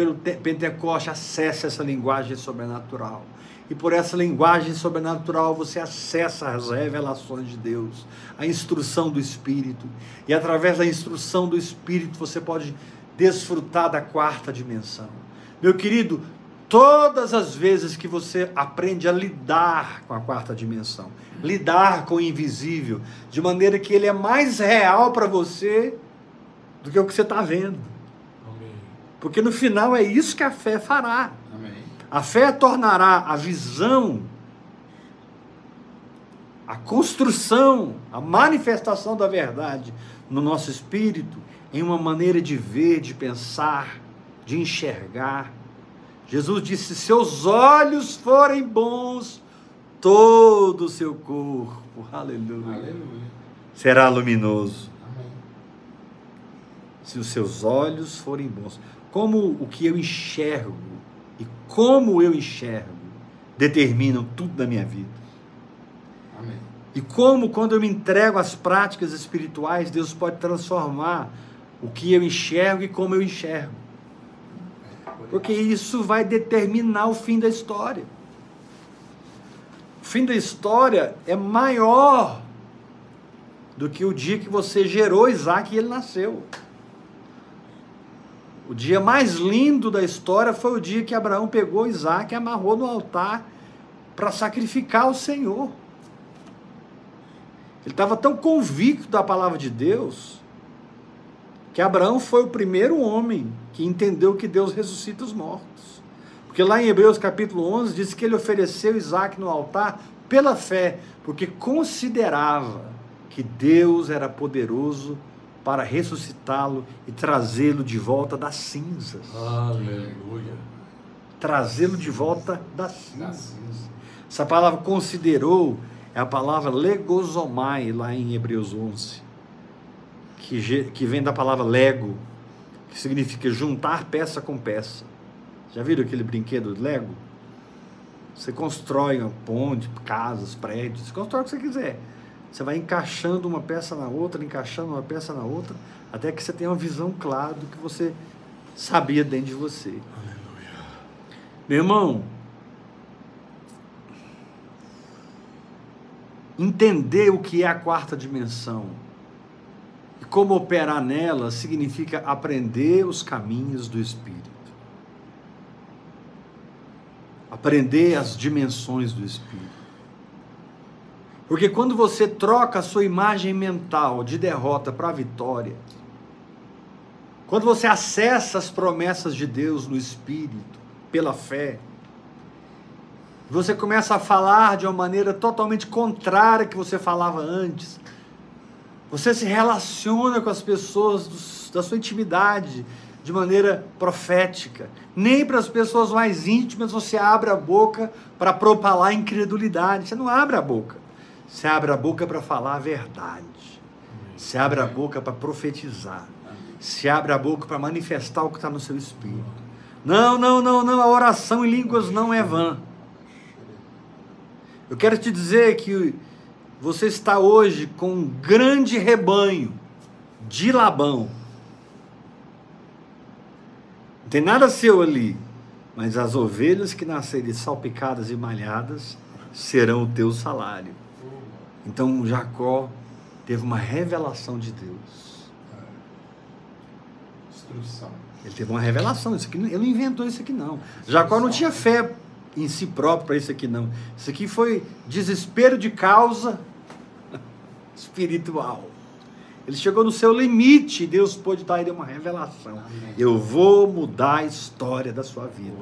Pelo te- Pentecoste acesse essa linguagem sobrenatural. E por essa linguagem sobrenatural você acessa as revelações de Deus, a instrução do Espírito. E através da instrução do Espírito você pode desfrutar da quarta dimensão. Meu querido, todas as vezes que você aprende a lidar com a quarta dimensão, lidar com o invisível, de maneira que ele é mais real para você do que o que você está vendo. Porque no final é isso que a fé fará. Amém. A fé tornará a visão, a construção, a manifestação da verdade no nosso espírito em uma maneira de ver, de pensar, de enxergar. Jesus disse: seus olhos forem bons, todo o seu corpo, aleluia, Aleluia. será luminoso. Amém. se os seus olhos forem bons. Como o que eu enxergo e como eu enxergo determinam tudo na minha vida. Amém. E como, quando eu me entrego às práticas espirituais, Deus pode transformar o que eu enxergo e como eu enxergo. Porque isso vai determinar o fim da história. O fim da história é maior do que o dia que você gerou Isaac e ele nasceu. O dia mais lindo da história foi o dia que Abraão pegou Isaac e amarrou no altar para sacrificar o Senhor. Ele estava tão convicto da palavra de Deus que Abraão foi o primeiro homem que entendeu que Deus ressuscita os mortos. Porque lá em Hebreus capítulo 11 diz que ele ofereceu Isaac no altar pela fé, porque considerava que Deus era poderoso para ressuscitá-lo e trazê-lo de volta das cinzas. Aleluia. Trazê-lo de volta das Da cinzas. cinza. Essa palavra considerou é a palavra legosomai lá em Hebreus 11, que, que vem da palavra lego, que significa juntar peça com peça. Já viram aquele brinquedo de Lego? Você constrói uma ponte, casas, prédios, você constrói o que você quiser. Você vai encaixando uma peça na outra, encaixando uma peça na outra, até que você tenha uma visão clara do que você sabia dentro de você. Meu irmão, entender o que é a quarta dimensão e como operar nela significa aprender os caminhos do Espírito. aprender as dimensões do Espírito. Porque quando você troca a sua imagem mental de derrota para vitória, quando você acessa as promessas de Deus no Espírito, pela fé, você começa a falar de uma maneira totalmente contrária que você falava antes. Você se relaciona com as pessoas do, da sua intimidade de maneira profética. Nem para as pessoas mais íntimas você abre a boca para propalar incredulidade. Você não abre a boca. Você abre a boca para falar a verdade. Você abre a boca para profetizar. Você abre a boca para manifestar o que está no seu espírito. Não, não, não, não. A oração em línguas não é vã. Eu quero te dizer que você está hoje com um grande rebanho de Labão. Não tem nada seu ali, mas as ovelhas que nascerem salpicadas e malhadas serão o teu salário. Então Jacó teve uma revelação de Deus. Instrução. Ele teve uma revelação. Isso aqui, ele não inventou isso aqui, não. Jacó não tinha fé em si próprio para isso aqui, não. Isso aqui foi desespero de causa espiritual. Ele chegou no seu limite, Deus pôde dar ele uma revelação. Eu vou mudar a história da sua vida.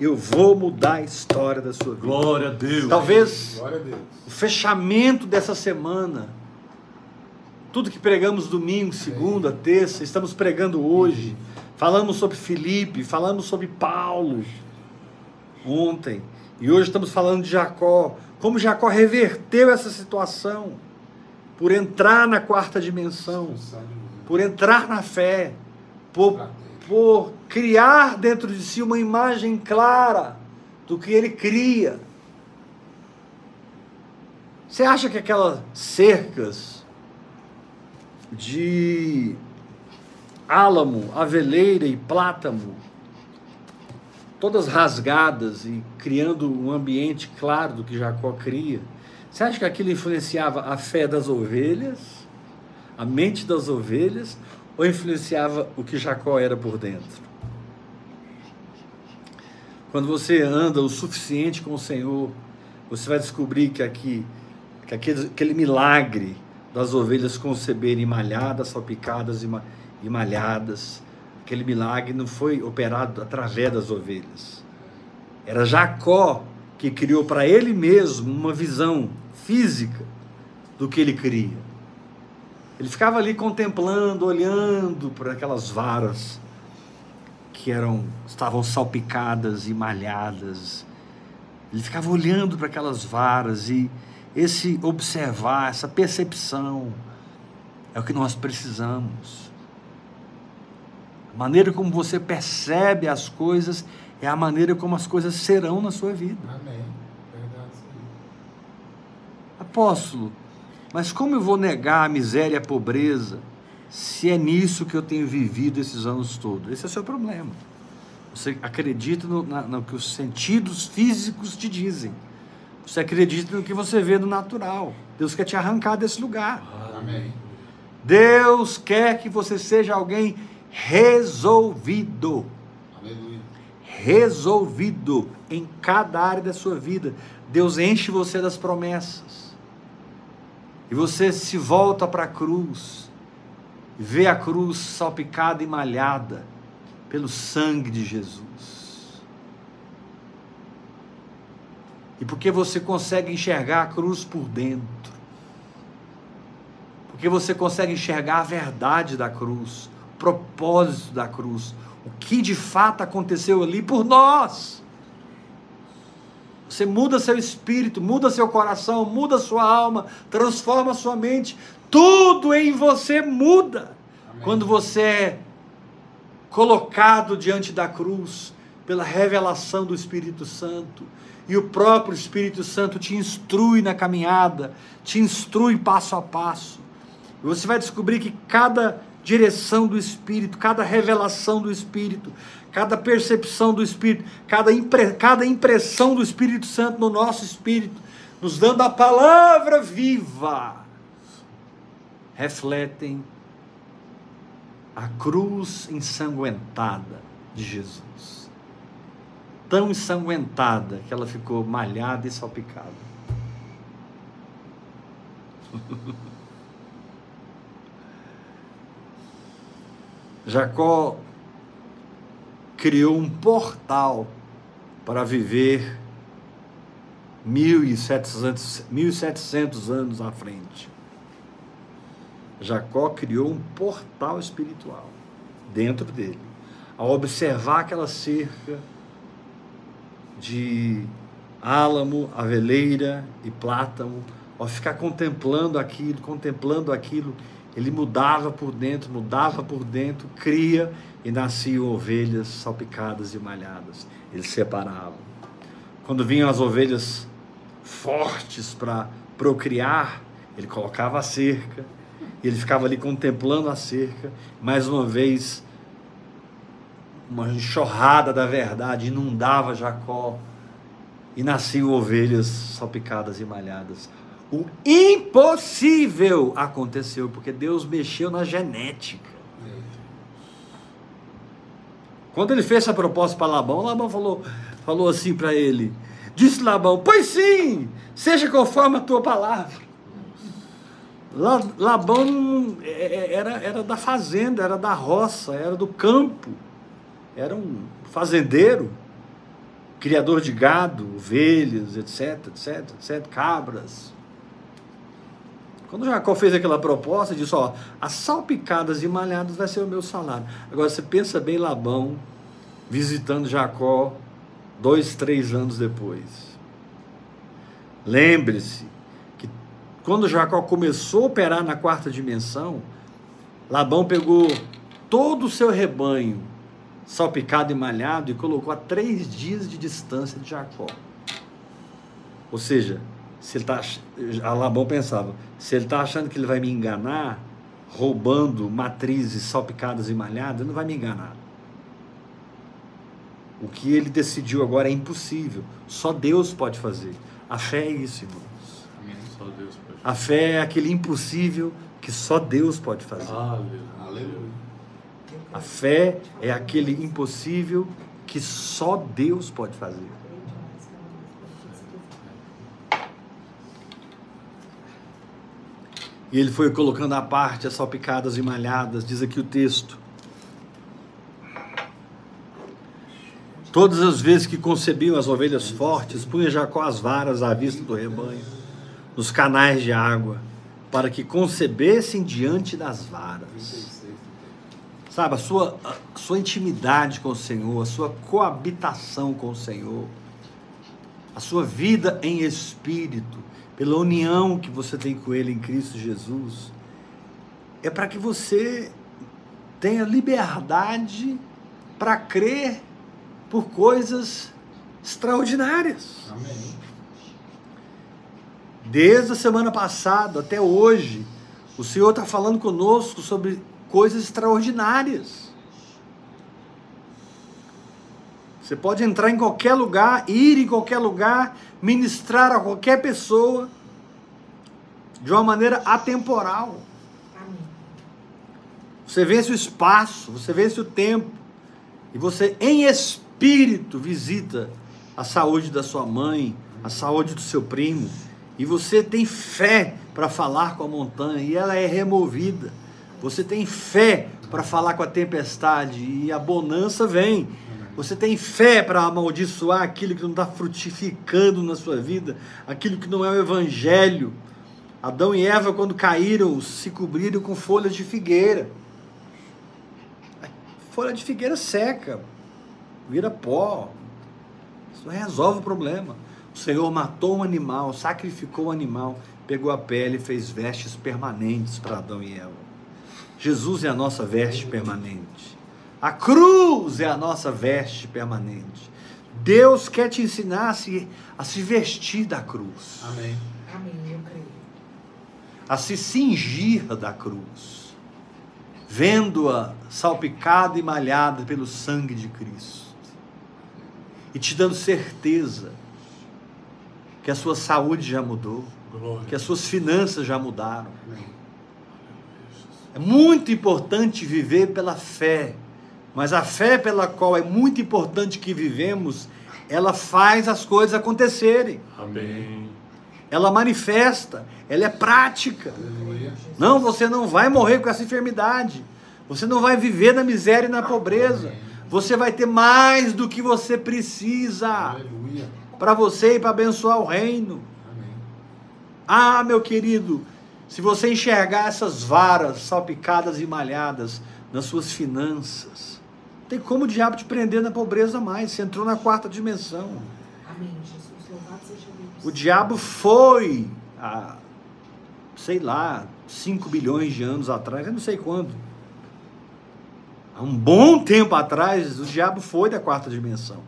Eu vou mudar a história da sua vida. Glória a Deus. Talvez Glória a Deus. o fechamento dessa semana, tudo que pregamos domingo, segunda, terça, estamos pregando hoje. Falamos sobre Filipe, falamos sobre Paulo ontem. E hoje estamos falando de Jacó. Como Jacó reverteu essa situação por entrar na quarta dimensão, por entrar na fé, por, por criar dentro de si uma imagem clara do que ele cria. Você acha que aquelas cercas de álamo, aveleira e plátano, todas rasgadas e criando um ambiente claro do que Jacó cria, você acha que aquilo influenciava a fé das ovelhas, a mente das ovelhas, ou influenciava o que Jacó era por dentro? Quando você anda o suficiente com o Senhor, você vai descobrir que aqui, que aquele, aquele milagre das ovelhas conceberem malhadas, salpicadas e, ma, e malhadas, aquele milagre não foi operado através das ovelhas. Era Jacó que criou para ele mesmo uma visão física do que ele cria. Ele ficava ali contemplando, olhando para aquelas varas que eram estavam salpicadas e malhadas. Ele ficava olhando para aquelas varas e esse observar, essa percepção é o que nós precisamos. A maneira como você percebe as coisas é a maneira como as coisas serão na sua vida. Amém. Verdade. Apóstolo, mas como eu vou negar a miséria e a pobreza se é nisso que eu tenho vivido esses anos todos? Esse é o seu problema. Você acredita no, na- no que os sentidos físicos te dizem. Você acredita no que você vê no natural. Deus quer te arrancar desse lugar. Amém. Deus quer que você seja alguém resolvido. Aleluia. resolvido em cada área da sua vida. Deus enche você das promessas. E você se volta para a cruz, vê a cruz salpicada e malhada pelo sangue de Jesus. E porque você consegue enxergar a cruz por dentro. Porque você consegue enxergar a verdade da cruz, o propósito da cruz, o que de fato aconteceu ali por nós. Você muda seu espírito, muda seu coração, muda sua alma, transforma sua mente. Tudo em você muda Amém. quando você é colocado diante da cruz pela revelação do Espírito Santo. E o próprio Espírito Santo te instrui na caminhada, te instrui passo a passo. E você vai descobrir que cada direção do Espírito, cada revelação do Espírito, cada percepção do Espírito, cada, impre, cada impressão do Espírito Santo no nosso espírito, nos dando a palavra viva, refletem a cruz ensanguentada de Jesus. tão ensanguentada que ela ficou malhada e salpicada. Jacó criou um portal para viver 1.700, 1.700 anos à frente. Jacó criou um portal espiritual dentro dele. Ao observar aquela cerca de álamo, aveleira e plátano, ao ficar contemplando aquilo, contemplando aquilo, ele mudava por dentro, mudava por dentro, cria e nasciam ovelhas salpicadas e malhadas. Ele separava. Quando vinham as ovelhas fortes para procriar, ele colocava a cerca, e ele ficava ali contemplando a cerca, mais uma vez uma enxurrada da verdade inundava Jacó e nasciam ovelhas salpicadas e malhadas. O impossível aconteceu, porque Deus mexeu na genética. Quando ele fez essa proposta para Labão, Labão falou, falou assim para ele: Disse Labão: Pois sim, seja conforme a tua palavra. Labão é, é, era, era da fazenda, era da roça, era do campo, era um fazendeiro, criador de gado, ovelhas, etc, etc, etc, cabras. Quando Jacó fez aquela proposta, disse: Ó, as salpicadas e malhadas vai ser o meu salário. Agora você pensa bem Labão visitando Jacó dois, três anos depois. Lembre-se que quando Jacó começou a operar na quarta dimensão, Labão pegou todo o seu rebanho salpicado e malhado e colocou a três dias de distância de Jacó. Ou seja, se ele tá, Labão pensava, se ele está achando que ele vai me enganar, roubando matrizes salpicadas e malhadas, ele não vai me enganar. O que ele decidiu agora é impossível. Só Deus pode fazer. A fé é isso, irmãos. Amém. Só Deus pode. A fé é aquele impossível que só Deus pode fazer. Aleluia. A fé é aquele impossível que só Deus pode fazer. E ele foi colocando à parte as salpicadas e malhadas, diz aqui o texto. Todas as vezes que concebiam as ovelhas fortes, punha Jacó as varas à vista do rebanho, nos canais de água, para que concebessem diante das varas. Sabe, a sua, a sua intimidade com o Senhor, a sua coabitação com o Senhor, a sua vida em espírito, pela união que você tem com Ele em Cristo Jesus, é para que você tenha liberdade para crer por coisas extraordinárias. Amém. Desde a semana passada até hoje, o Senhor está falando conosco sobre coisas extraordinárias. Você pode entrar em qualquer lugar, ir em qualquer lugar, ministrar a qualquer pessoa de uma maneira atemporal. Você vence o espaço, você vence o tempo, e você, em espírito, visita a saúde da sua mãe, a saúde do seu primo, e você tem fé para falar com a montanha, e ela é removida. Você tem fé para falar com a tempestade, e a bonança vem. Você tem fé para amaldiçoar aquilo que não está frutificando na sua vida, aquilo que não é o evangelho. Adão e Eva, quando caíram, se cobriram com folhas de figueira. Folha de figueira seca, vira pó. Isso resolve o problema. O Senhor matou um animal, sacrificou um animal, pegou a pele e fez vestes permanentes para Adão e Eva. Jesus é a nossa veste permanente. A cruz é a nossa veste permanente. Deus quer te ensinar a se, a se vestir da cruz. Amém. Amém, eu creio. A se cingir da cruz. Vendo-a salpicada e malhada pelo sangue de Cristo. E te dando certeza que a sua saúde já mudou, Glória. que as suas finanças já mudaram. Amém. É muito importante viver pela fé mas a fé pela qual é muito importante que vivemos ela faz as coisas acontecerem. Amém. Ela manifesta, ela é prática. Não, você não vai morrer com essa enfermidade. Você não vai viver na miséria e na pobreza. Você vai ter mais do que você precisa para você e para abençoar o reino. Amém. Ah, meu querido, se você enxergar essas varas salpicadas e malhadas nas suas finanças, tem como o diabo te prender na pobreza mais. Você entrou na quarta dimensão. Amém, Jesus. Louvado seja Deus. O diabo foi há, sei lá, 5 bilhões de anos atrás, eu não sei quando. Há um bom tempo atrás, o diabo foi da quarta dimensão.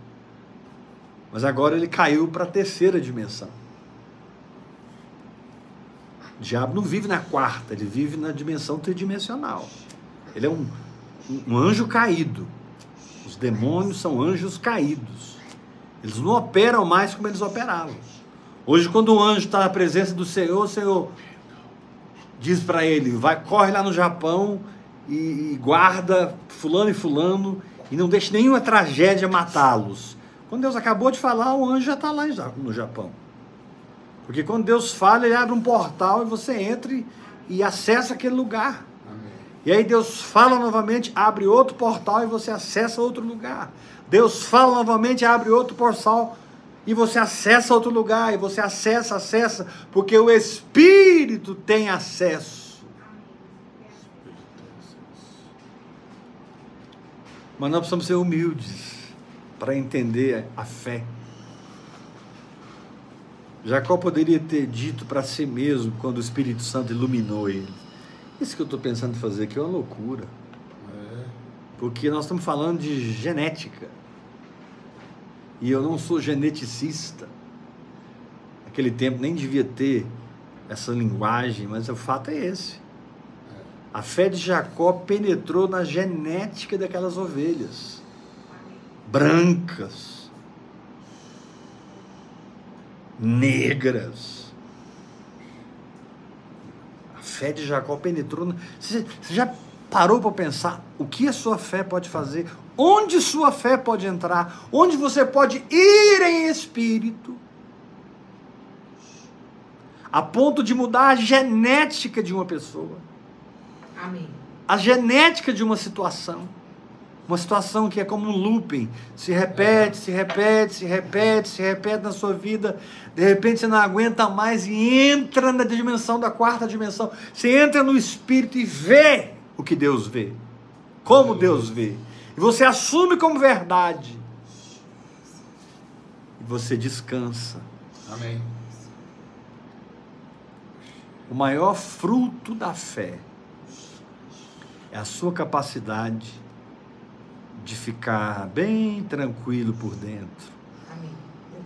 Mas agora ele caiu para a terceira dimensão. O diabo não vive na quarta, ele vive na dimensão tridimensional. Ele é um, um anjo caído. Os demônios são anjos caídos. Eles não operam mais como eles operavam. Hoje, quando o anjo está na presença do Senhor, o Senhor diz para ele: vai, corre lá no Japão e, e guarda fulano e fulano e não deixe nenhuma tragédia matá-los. Quando Deus acabou de falar, o anjo já está lá no Japão. Porque quando Deus fala, ele abre um portal e você entra e, e acessa aquele lugar. E aí Deus fala novamente, abre outro portal e você acessa outro lugar. Deus fala novamente, abre outro portal e você acessa outro lugar. E você acessa, acessa, porque o Espírito tem acesso. Mas nós precisamos ser humildes para entender a fé. Jacó poderia ter dito para si mesmo quando o Espírito Santo iluminou ele. Isso que eu estou pensando em fazer aqui é uma loucura. É. Porque nós estamos falando de genética. E eu não sou geneticista. Naquele tempo nem devia ter essa linguagem, mas o fato é esse. A fé de Jacó penetrou na genética daquelas ovelhas brancas, negras. A fé de Jacó penetrou. Você você já parou para pensar o que a sua fé pode fazer? Onde sua fé pode entrar? Onde você pode ir em espírito? A ponto de mudar a genética de uma pessoa Amém. a genética de uma situação. Uma situação que é como um looping, se repete, se repete, se repete, se repete na sua vida. De repente você não aguenta mais e entra na dimensão da quarta dimensão. Você entra no espírito e vê o que Deus vê. Como Deus vê. E você assume como verdade. E você descansa. Amém. O maior fruto da fé é a sua capacidade de ficar bem tranquilo por dentro,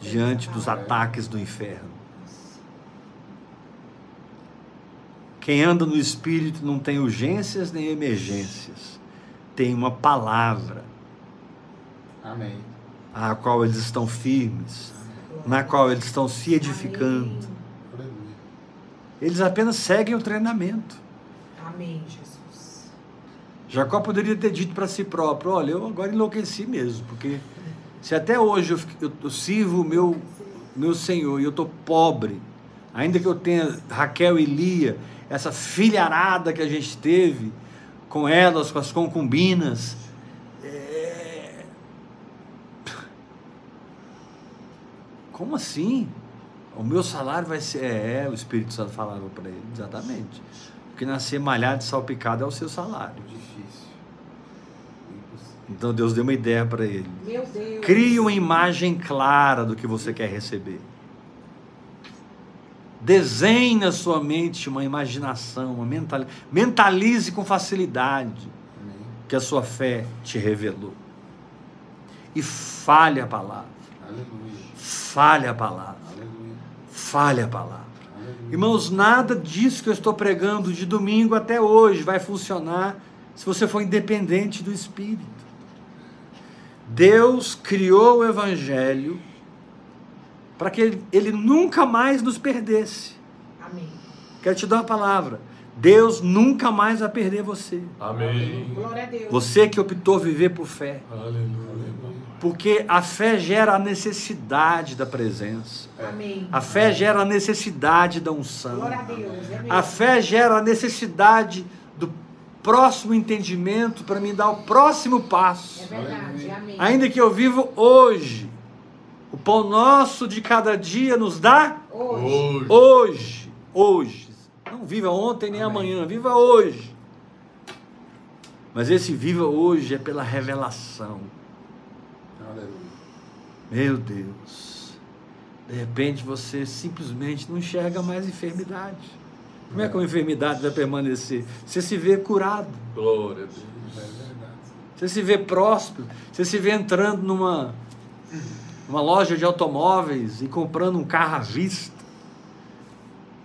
diante dos ataques do inferno. Quem anda no espírito não tem urgências nem emergências, tem uma palavra Amém. a qual eles estão firmes, na qual eles estão se edificando. Amém. Eles apenas seguem o treinamento. Amém, Jesus. Jacó poderia ter dito para si próprio: Olha, eu agora enlouqueci mesmo, porque se até hoje eu, eu- eu sirvo o meu, meu Senhor e eu estou pobre, ainda que eu tenha Raquel e Lia, essa filharada que a gente teve com elas, com as concubinas, é... como assim? O meu salário vai ser. É, o Espírito Santo falava para ele, exatamente. Porque nascer malhado e salpicado é o seu salário. Então Deus deu uma ideia para ele. Meu Deus. Crie uma imagem clara do que você quer receber. Desenhe na sua mente uma imaginação, uma mental... mentalize com facilidade Amém. que a sua fé te revelou. E fale a palavra. Aleluia. Fale a palavra. Aleluia. Fale a palavra. Aleluia. Irmãos, nada disso que eu estou pregando de domingo até hoje vai funcionar se você for independente do Espírito. Deus criou o Evangelho para que ele, ele nunca mais nos perdesse. Amém. Quero te dar uma palavra. Deus nunca mais vai perder você. Amém. Glória a Deus. Você que optou viver por fé. Aleluia. Porque a fé gera a necessidade da presença. Amém. A fé gera a necessidade da unção. Glória a Deus. É. A fé gera a necessidade próximo entendimento para me dar o próximo passo. É verdade. Amém. Ainda que eu vivo hoje, o pão nosso de cada dia nos dá Hoje. Hoje. hoje. Não viva ontem nem amanhã, viva hoje. Mas esse viva hoje é pela revelação. Aleluia. Meu Deus. De repente você simplesmente não enxerga mais enfermidade. Como é que uma enfermidade vai permanecer? Você se vê curado. Glória a Deus. É. Você se vê próspero, você se vê entrando numa uma loja de automóveis e comprando um carro à vista.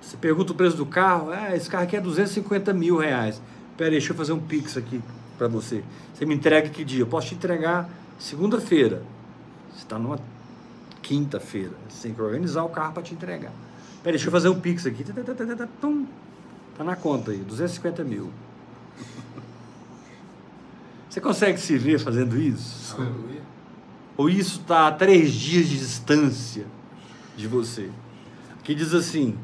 Você pergunta o preço do carro, ah, esse carro aqui é 250 mil reais. Pera aí, deixa eu fazer um pix aqui para você. Você me entrega que dia? Eu posso te entregar segunda-feira. Você está numa quinta-feira. Você tem que organizar o carro para te entregar. Pera aí, deixa eu fazer um pix aqui. Tá, na conta aí, 250 mil. Você consegue se ver fazendo isso? Aleluia. Ou isso está a três dias de distância de você? Que diz assim: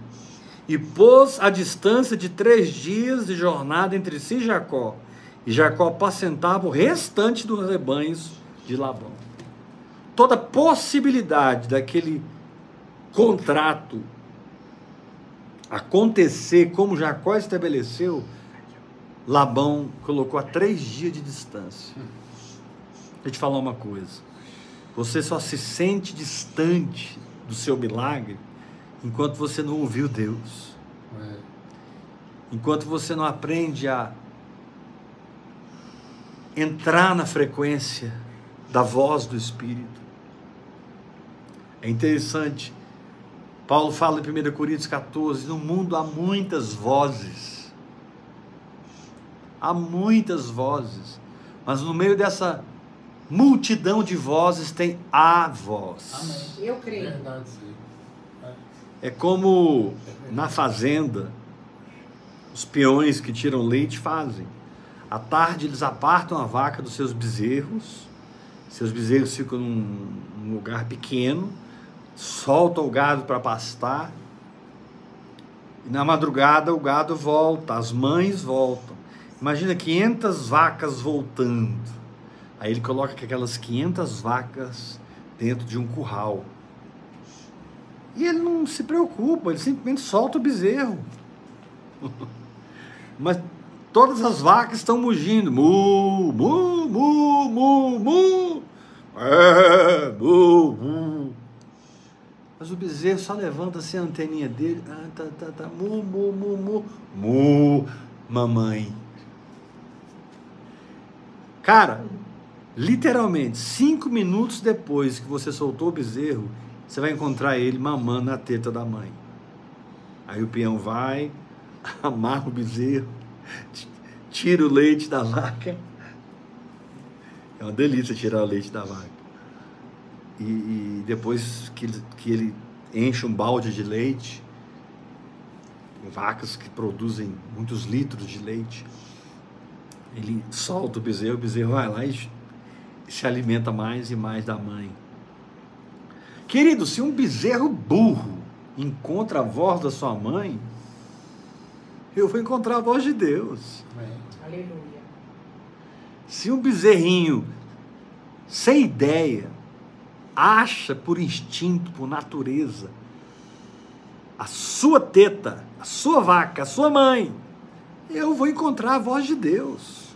E pôs a distância de três dias de jornada entre si e Jacó, e Jacó apacentava o restante dos rebanhos de Labão. Toda possibilidade daquele contrato acontecer como Jacó estabeleceu, Labão colocou a três dias de distância. Deixa eu te falar uma coisa. Você só se sente distante do seu milagre enquanto você não ouviu Deus. Enquanto você não aprende a entrar na frequência da voz do Espírito. É interessante. Paulo fala em 1 Coríntios 14: no mundo há muitas vozes. Há muitas vozes. Mas no meio dessa multidão de vozes tem a voz. Amém. Eu creio. É. É como na fazenda, os peões que tiram leite fazem. À tarde eles apartam a vaca dos seus bezerros, seus bezerros ficam num, num lugar pequeno, soltam o gado para pastar, e na madrugada o gado volta, as mães voltam. Imagina 500 vacas voltando. Aí ele coloca aquelas 500 vacas dentro de um curral. E ele não se preocupa, ele simplesmente solta o bezerro. Mas todas as vacas estão mugindo. Mu, mu, mu, mu, mu. É, mu, mu. Mas o bezerro só levanta assim a anteninha dele. Ah, tá, tá, tá. Mu, mu, mu, mu. Mu, mamãe. Cara, literalmente, cinco minutos depois que você soltou o bezerro, você vai encontrar ele mamando na teta da mãe. Aí o peão vai, amarra o bezerro, tira o leite da vaca. É uma delícia tirar o leite da vaca. E, e depois que ele, que ele enche um balde de leite, vacas que produzem muitos litros de leite, ele solta o bezerro, o bezerro vai lá e se alimenta mais e mais da mãe. Querido, se um bezerro burro encontra a voz da sua mãe, eu vou encontrar a voz de Deus. Aleluia. Se um bezerrinho sem ideia acha por instinto, por natureza, a sua teta, a sua vaca, a sua mãe, eu vou encontrar a voz de Deus.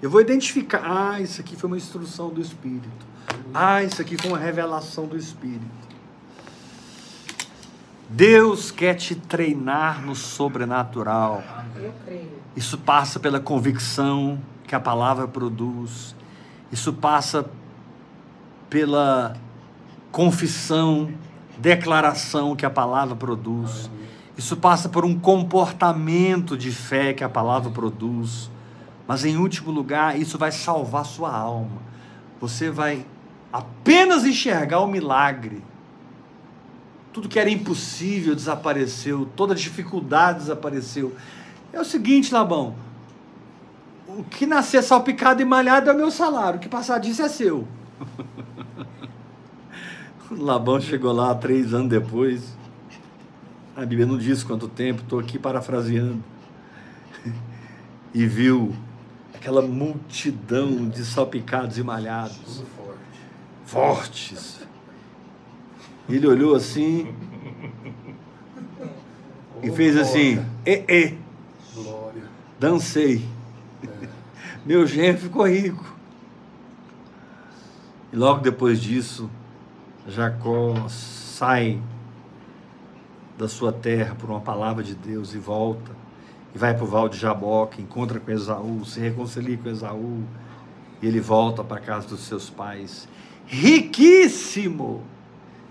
Eu vou identificar, ah, isso aqui foi uma instrução do Espírito. Ah, isso aqui foi uma revelação do Espírito. Deus quer te treinar no sobrenatural. Isso passa pela convicção que a palavra produz. Isso passa pela confissão, declaração que a palavra produz. Isso passa por um comportamento de fé que a palavra produz. Mas em último lugar, isso vai salvar sua alma. Você vai apenas enxergar o milagre. Tudo que era impossível desapareceu, toda dificuldade desapareceu. É o seguinte, Labão, o que nascer salpicado e malhado é o meu salário, o que passar disso é seu. Labão chegou lá três anos depois. A Bíblia não diz quanto tempo, estou aqui parafraseando. E viu aquela multidão de salpicados e malhados, fortes. Ele olhou assim e fez assim: e, e, dancei. Meu genro ficou rico. E logo depois disso, Jacó sai da sua terra por uma palavra de Deus e volta. E vai para o Val de Jaboque, encontra com Esaú, se reconcilia com Esaú. E ele volta para a casa dos seus pais. Riquíssimo!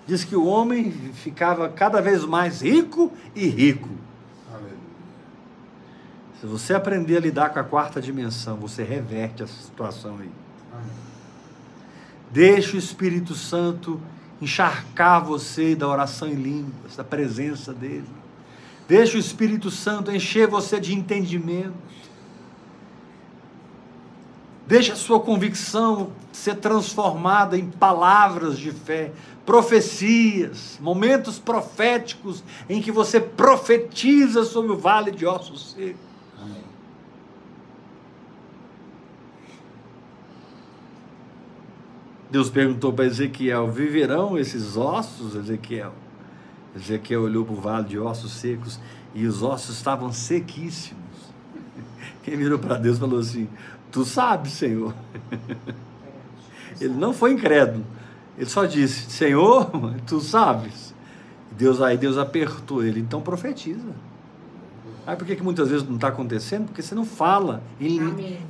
Diz que o homem ficava cada vez mais rico e rico. Se você aprender a lidar com a quarta dimensão, você reverte essa situação aí. Deixe o Espírito Santo encharcar você da oração em línguas, da presença dele. Deixe o Espírito Santo encher você de entendimento. Deixe a sua convicção ser transformada em palavras de fé, profecias, momentos proféticos em que você profetiza sobre o vale de ossos secos. Amém. Deus perguntou para Ezequiel: Viverão esses ossos, Ezequiel? Ezequiel olhou para o vale de ossos secos e os ossos estavam sequíssimos. Quem virou para Deus falou assim: Tu sabes, Senhor. Ele não foi incrédulo. Ele só disse: Senhor, tu sabes. Deus aí Deus apertou ele. Então profetiza. Aí por que, que muitas vezes não está acontecendo? Porque você não fala em,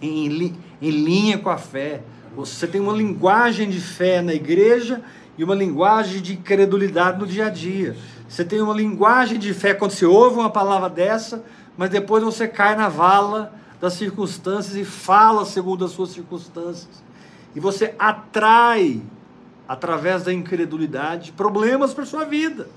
em, li- em linha com a fé. Você tem uma linguagem de fé na igreja e uma linguagem de credulidade no dia a dia. Você tem uma linguagem de fé quando você ouve uma palavra dessa, mas depois você cai na vala das circunstâncias e fala segundo as suas circunstâncias. E você atrai, através da incredulidade, problemas para a sua vida.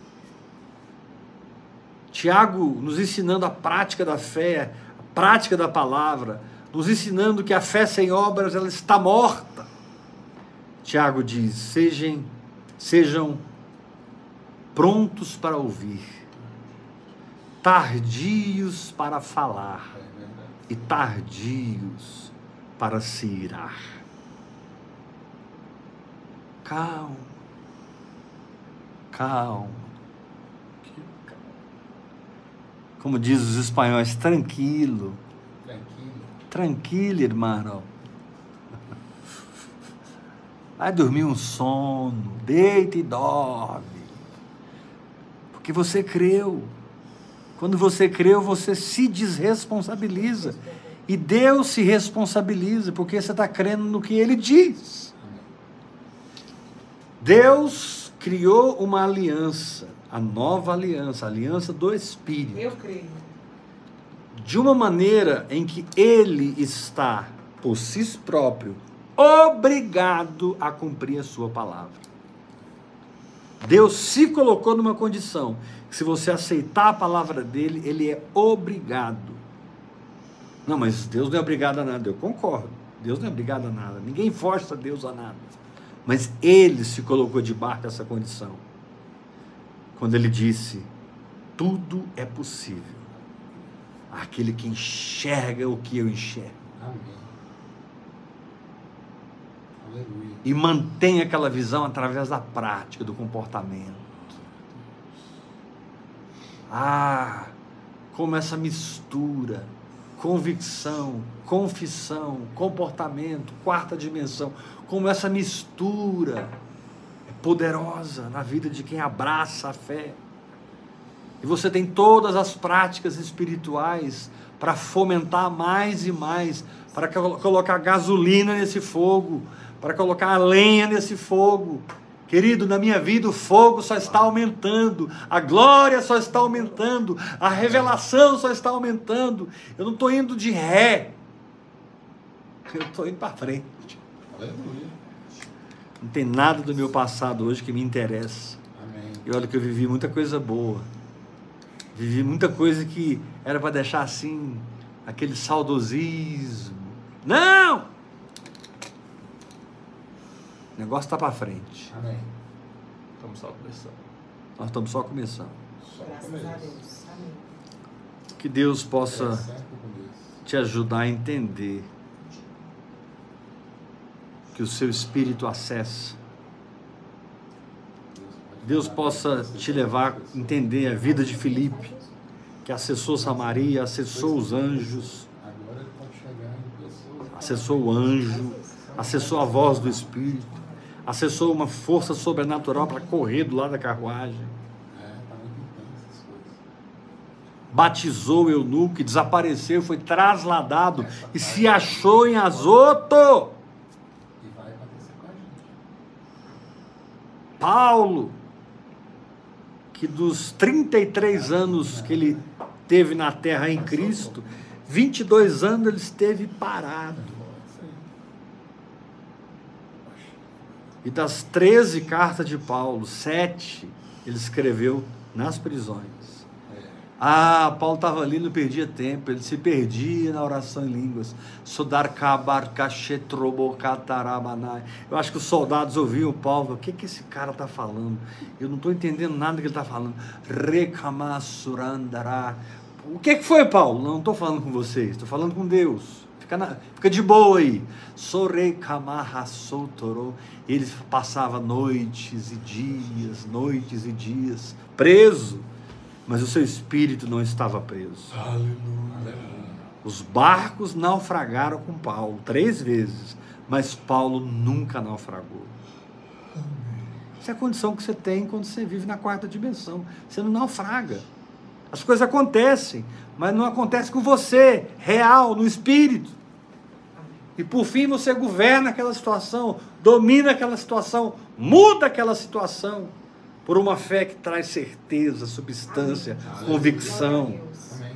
Tiago nos ensinando a prática da fé, a prática da palavra, nos ensinando que a fé sem obras ela está morta. Tiago diz: sejam, sejam prontos para ouvir, tardios para falar e tardios para se irar. Calma, calma. Como diz os espanhóis, tranquilo, Tranquilo. tranquilo, irmão. Vai dormir um sono, deita e dorme. Porque você creu. Quando você creu, você se desresponsabiliza. E Deus se responsabiliza, porque você está crendo no que Ele diz. Deus criou uma aliança, a nova aliança, a aliança do Espírito, Eu creio. de uma maneira em que Ele está, por si próprio, obrigado a cumprir a Sua palavra. Deus se colocou numa condição que, se você aceitar a palavra dele, Ele é obrigado. Não, mas Deus não é obrigado a nada. Eu concordo. Deus não é obrigado a nada. Ninguém força Deus a nada. Mas ele se colocou debaixo dessa condição. Quando ele disse: Tudo é possível. Aquele que enxerga o que eu enxergo. Amém. Aleluia. E mantém aquela visão através da prática, do comportamento. Ah, como essa mistura, convicção, confissão, comportamento, quarta dimensão, como essa mistura poderosa na vida de quem abraça a fé. E você tem todas as práticas espirituais para fomentar mais e mais, para colo- colocar gasolina nesse fogo, para colocar lenha nesse fogo. Querido, na minha vida o fogo só está aumentando, a glória só está aumentando, a revelação só está aumentando. Eu não estou indo de ré, eu estou indo para frente. Aleluia. Não tem nada do meu passado hoje que me interessa. Amém. E olha que eu vivi muita coisa boa. Vivi muita coisa que era para deixar assim, aquele saudosismo, Não! O negócio está para frente. Amém. Estamos só começando. Nós estamos só começando. Só Graças a Deus. Amém. Que Deus possa te ajudar a entender que o seu espírito acessa. pode Deus possa te levar a entender a vida de Filipe, que acessou Samaria, acessou os anjos, acessou o anjo, acessou a voz do Espírito, acessou uma força sobrenatural para correr do lado da carruagem, batizou o eunuco, desapareceu, foi trasladado e se achou em Azoto. E vai acontecer com a gente. Paulo, que dos 33 anos que ele teve na terra em Cristo, 22 anos ele esteve parado. E das 13 cartas de Paulo, sete ele escreveu nas prisões. Ah, Paulo estava ali, não perdia tempo, ele se perdia na oração em línguas. Eu acho que os soldados ouviam Paulo, o que, que esse cara está falando? Eu não estou entendendo nada que ele está falando. Rekamassurandara. O que, que foi, Paulo? Não estou falando com vocês, estou falando com Deus. Fica, na- fica de boa aí. Sorekamahasotoro. Ele passava noites e dias, noites e dias, preso mas o seu espírito não estava preso. Aleluia. Os barcos naufragaram com Paulo três vezes, mas Paulo nunca naufragou. Essa é a condição que você tem quando você vive na quarta dimensão. Você não naufraga. As coisas acontecem, mas não acontece com você, real, no espírito. E por fim você governa aquela situação, domina aquela situação, muda aquela situação por uma fé que traz certeza, substância, Amém. convicção. Amém.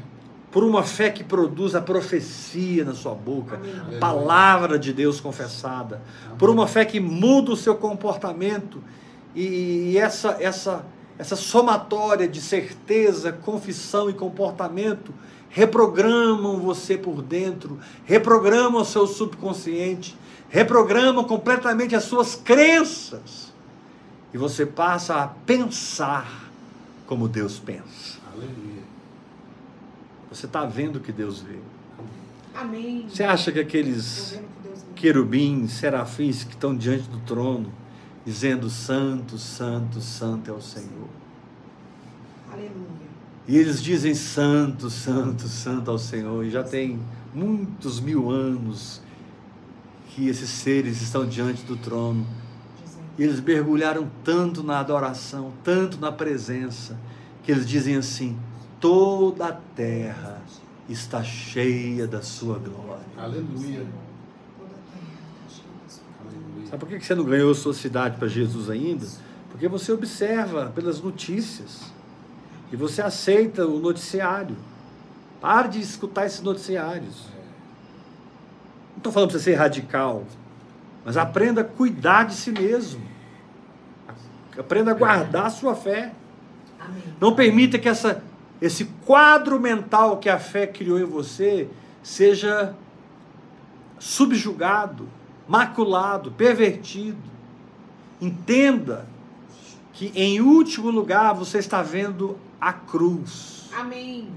por uma fé que produz a profecia na sua boca, Amém. a palavra de Deus confessada, por uma fé que muda o seu comportamento e, e essa essa essa somatória de certeza, confissão e comportamento reprogramam você por dentro, reprogramam o seu subconsciente, reprogramam completamente as suas crenças. E você passa a pensar como Deus pensa. Aleluia. Você está vendo o que Deus vê. Amém. Você acha que aqueles que querubins, serafins que estão diante do trono, dizendo santo, santo, santo é o Senhor. Aleluia. E eles dizem santo, santo, santo ao Senhor. E já tem muitos mil anos que esses seres estão diante do trono. E eles mergulharam tanto na adoração, tanto na presença, que eles dizem assim: toda a terra está cheia da sua glória. Aleluia. Toda a terra está cheia da sua glória. Aleluia. Sabe por que você não ganhou sua cidade para Jesus ainda? Porque você observa pelas notícias e você aceita o noticiário. Pare de escutar esses noticiários. Não estou falando para você ser radical, mas aprenda a cuidar de si mesmo. Aprenda a guardar a sua fé. Não permita que essa, esse quadro mental que a fé criou em você seja subjugado, maculado, pervertido. Entenda que, em último lugar, você está vendo a cruz, Amém.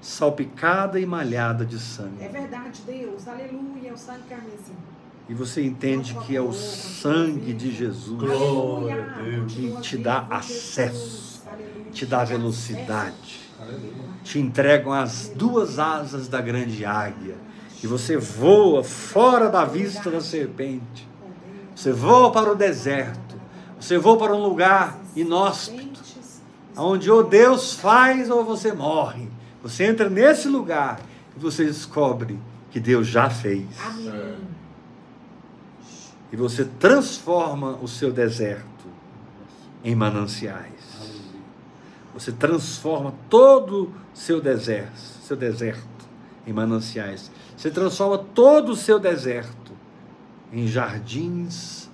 salpicada e malhada de É sangue. verdade, Deus. Aleluia. É o sangue carmesim. E você entende que é o sangue de Jesus que te dá acesso, te dá velocidade. Te entregam as duas asas da grande águia e você voa fora da vista da serpente. Você voa para o deserto. Você voa para um lugar inóspito, onde ou Deus faz ou você morre. Você entra nesse lugar e você descobre que Deus já fez. Amém. E você transforma o seu deserto em mananciais. Você transforma todo o seu deserto, seu deserto em mananciais. Você transforma todo o seu deserto em jardins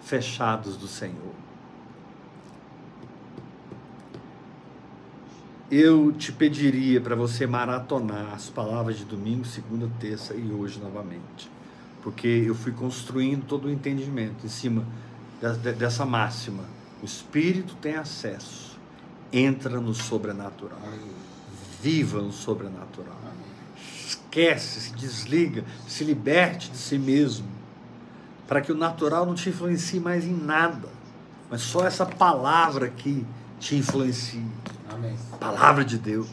fechados do Senhor. eu te pediria para você maratonar as palavras de domingo, segunda, terça e hoje novamente. Porque eu fui construindo todo o entendimento em cima dessa máxima. O Espírito tem acesso, entra no sobrenatural, viva no sobrenatural. Esquece, se desliga, se liberte de si mesmo, para que o natural não te influencie mais em nada, mas só essa palavra aqui te influencie. Amém. Palavra de Deus.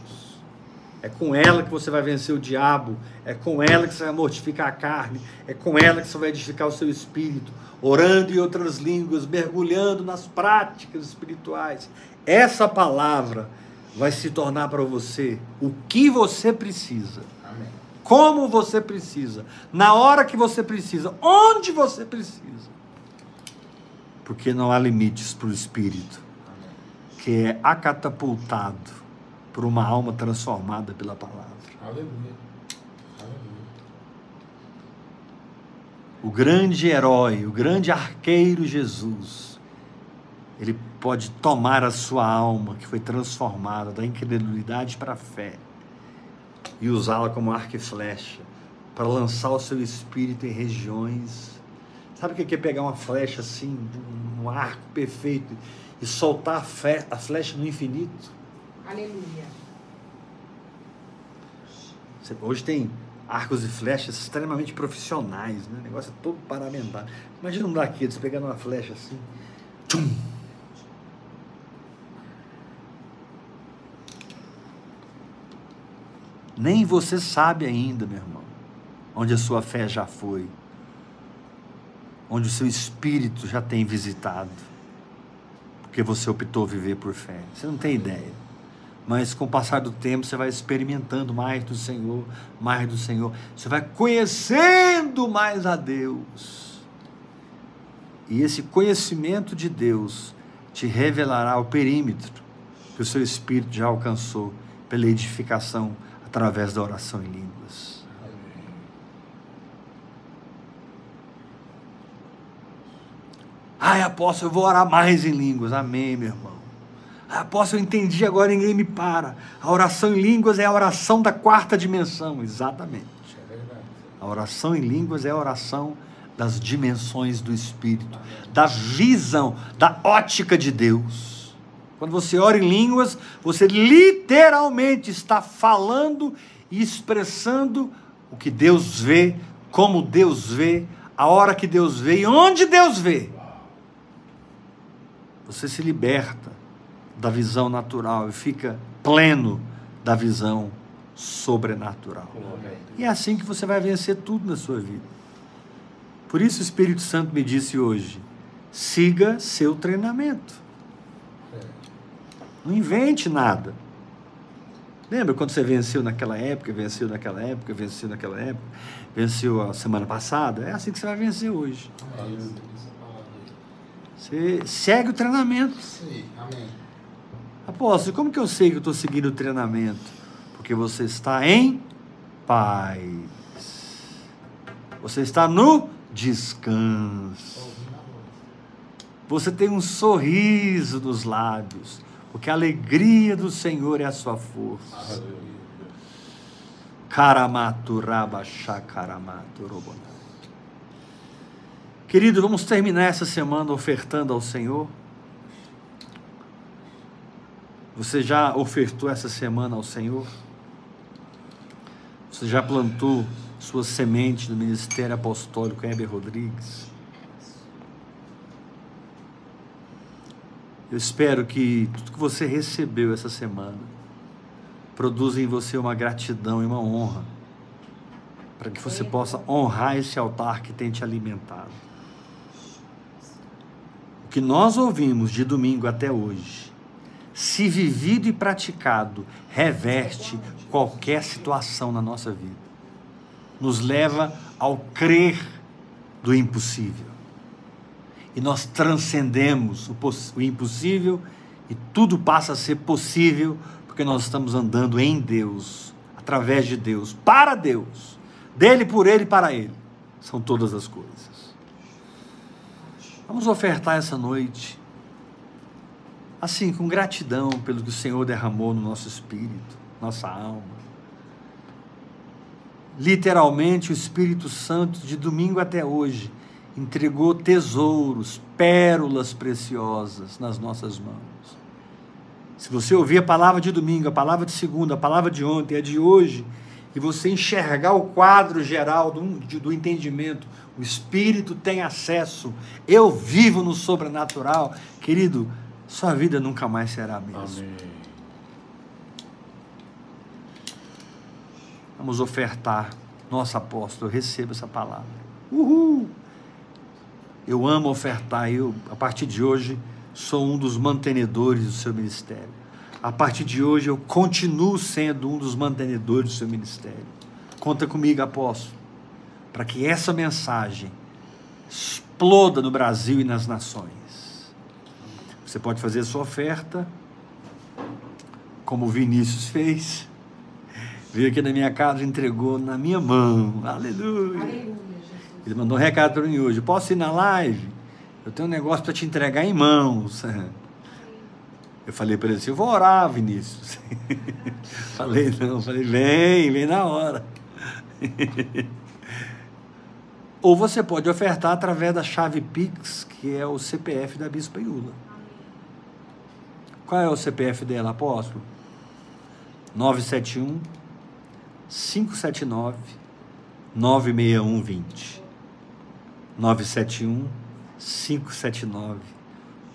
É com ela que você vai vencer o diabo, é com ela que você vai mortificar a carne, é com ela que você vai edificar o seu espírito, orando em outras línguas, mergulhando nas práticas espirituais. Essa palavra vai se tornar para você o que você precisa, Amém. como você precisa, na hora que você precisa, onde você precisa. Porque não há limites para o espírito Amém. que é acatapultado por uma alma transformada pela palavra. Aleluia. Aleluia. O grande herói, o grande arqueiro Jesus, ele pode tomar a sua alma que foi transformada da incredulidade para a fé e usá-la como arco e flecha para lançar o seu espírito em regiões. Sabe o que é pegar uma flecha assim, um arco perfeito e soltar a, fe- a flecha no infinito? Aleluia. Hoje tem arcos e flechas extremamente profissionais, né? O negócio é todo paramentado. Imagina um daqueles, pegando uma flecha assim. Tchum! Nem você sabe ainda, meu irmão, onde a sua fé já foi, onde o seu espírito já tem visitado, porque você optou viver por fé. Você não tem ideia mas com o passar do tempo você vai experimentando mais do Senhor, mais do Senhor, você vai conhecendo mais a Deus. E esse conhecimento de Deus te revelará o perímetro que o seu espírito já alcançou pela edificação através da oração em línguas. Ai, apóstolo, eu vou orar mais em línguas. Amém, meu irmão. Apóstolo, eu entendi, agora ninguém me para. A oração em línguas é a oração da quarta dimensão. Exatamente. É. A oração em línguas é a oração das dimensões do Espírito, da visão, da ótica de Deus. Quando você ora em línguas, você literalmente está falando e expressando o que Deus vê, como Deus vê, a hora que Deus vê e onde Deus vê. Você se liberta da visão natural e fica pleno da visão sobrenatural. E é assim que você vai vencer tudo na sua vida. Por isso o Espírito Santo me disse hoje: siga seu treinamento. Não invente nada. Lembra quando você venceu naquela época, venceu naquela época, venceu naquela época, venceu a semana passada? É assim que você vai vencer hoje. Você segue o treinamento. Aí. Amém. Apóstolo, como que eu sei que eu estou seguindo o treinamento? Porque você está em paz. Você está no descanso. Você tem um sorriso nos lábios, porque a alegria do Senhor é a sua força. Aleluia. Karamaturabachakaramaturoboná. Querido, vamos terminar essa semana ofertando ao Senhor. Você já ofertou essa semana ao Senhor? Você já plantou sua semente no Ministério Apostólico Heber Rodrigues? Eu espero que tudo que você recebeu essa semana produza em você uma gratidão e uma honra, para que você possa honrar esse altar que tem te alimentado. O que nós ouvimos de domingo até hoje, se vivido e praticado, reverte qualquer situação na nossa vida. Nos leva ao crer do impossível. E nós transcendemos o, o impossível e tudo passa a ser possível porque nós estamos andando em Deus, através de Deus, para Deus, dele, por ele e para ele. São todas as coisas. Vamos ofertar essa noite. Assim, com gratidão pelo que o Senhor derramou no nosso espírito, nossa alma. Literalmente, o Espírito Santo, de domingo até hoje, entregou tesouros, pérolas preciosas nas nossas mãos. Se você ouvir a palavra de domingo, a palavra de segunda, a palavra de ontem, a de hoje, e você enxergar o quadro geral do, do entendimento, o Espírito tem acesso, eu vivo no sobrenatural, querido, sua vida nunca mais será a mesma. Amém. Vamos ofertar. Nossa apóstolo, eu recebo essa palavra. Uhul! Eu amo ofertar. Eu, a partir de hoje, sou um dos mantenedores do seu ministério. A partir de hoje, eu continuo sendo um dos mantenedores do seu ministério. Conta comigo, apóstolo, para que essa mensagem exploda no Brasil e nas nações. Você pode fazer a sua oferta, como o Vinícius fez veio aqui na minha casa e entregou na minha mão. Aleluia. Aleluia, Jesus. Ele mandou um recado para mim hoje. Posso ir na live? Eu tenho um negócio para te entregar em mãos. Eu falei para ele assim, eu vou orar, Vinícius. falei, não, falei, vem, vem na hora. Ou você pode ofertar através da chave Pix, que é o CPF da Bispa Iula. Qual é o CPF dela, apóstolo? 971 579 96120. 971 579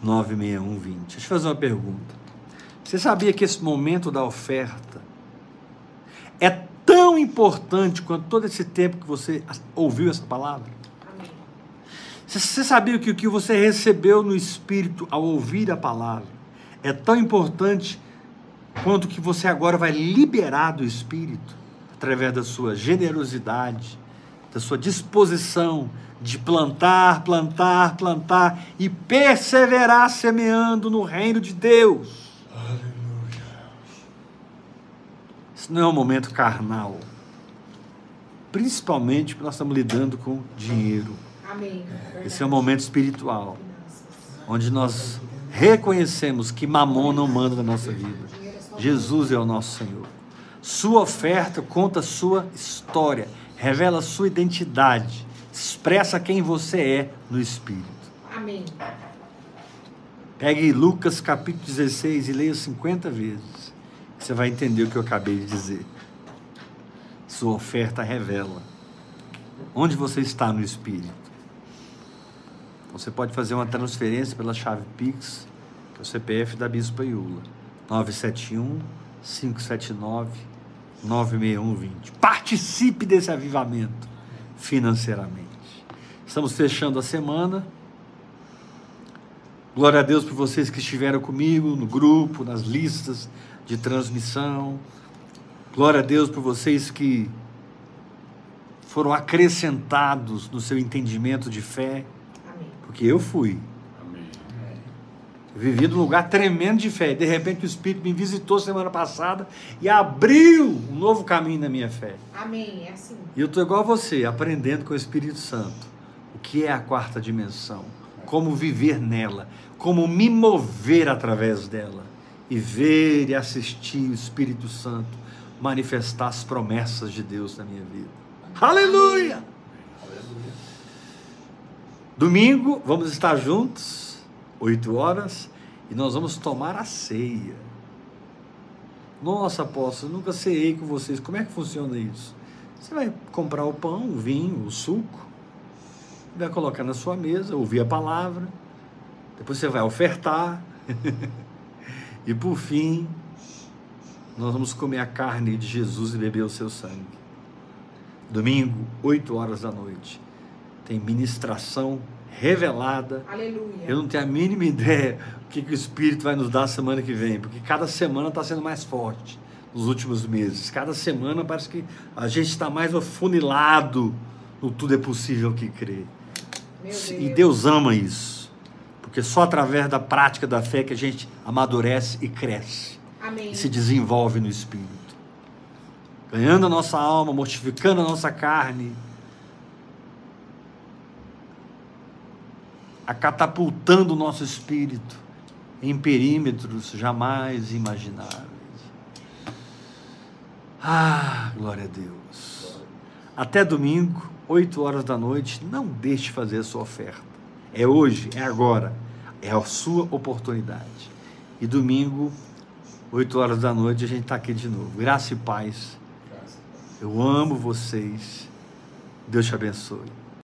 96120. Deixa eu te fazer uma pergunta. Você sabia que esse momento da oferta é tão importante quanto todo esse tempo que você ouviu essa palavra? Amém. Você- Você sabia que o que você recebeu no Espírito ao ouvir a palavra é tão importante quanto que você agora vai liberar do Espírito através da sua generosidade, da sua disposição de plantar, plantar, plantar e perseverar semeando no reino de Deus. Isso não é um momento carnal. Principalmente porque nós estamos lidando com dinheiro. Amém. Esse é um momento espiritual, onde nós reconhecemos que mamon não manda na nossa vida. Jesus é o nosso Senhor. Sua oferta conta a sua história, revela sua identidade, expressa quem você é no Espírito. Amém. Pegue Lucas capítulo 16 e leia 50 vezes. Você vai entender o que eu acabei de dizer. Sua oferta revela onde você está no Espírito. Você pode fazer uma transferência pela chave Pix, que é o CPF da Bispa Iula. 971 579 96120. Participe desse avivamento financeiramente. Estamos fechando a semana. Glória a Deus por vocês que estiveram comigo no grupo, nas listas de transmissão. Glória a Deus por vocês que foram acrescentados no seu entendimento de fé. Porque eu fui. Amém. Vivi num lugar tremendo de fé. De repente o Espírito me visitou semana passada e abriu um novo caminho na minha fé. Amém. É assim. E eu estou igual a você, aprendendo com o Espírito Santo o que é a quarta dimensão, como viver nela, como me mover através dela e ver e assistir o Espírito Santo manifestar as promessas de Deus na minha vida. Aleluia! Domingo vamos estar juntos, 8 horas, e nós vamos tomar a ceia. Nossa, apóstolo, nunca ceei com vocês. Como é que funciona isso? Você vai comprar o pão, o vinho, o suco, vai colocar na sua mesa, ouvir a palavra, depois você vai ofertar, e por fim, nós vamos comer a carne de Jesus e beber o seu sangue. Domingo, 8 horas da noite, tem ministração revelada. Aleluia. Eu não tenho a mínima ideia o que, que o Espírito vai nos dar semana que vem, porque cada semana está sendo mais forte nos últimos meses. Cada semana parece que a gente está mais afunilado no tudo é possível que crê. Deus. E Deus ama isso, porque só através da prática da fé que a gente amadurece e cresce Amém. e se desenvolve no Espírito. Ganhando a nossa alma, mortificando a nossa carne, a catapultando o nosso espírito em perímetros jamais imagináveis. Ah, glória a Deus. Até domingo, 8 horas da noite, não deixe de fazer a sua oferta. É hoje, é agora, é a sua oportunidade. E domingo, 8 horas da noite, a gente está aqui de novo. Graça e paz. Eu amo vocês. Deus te abençoe.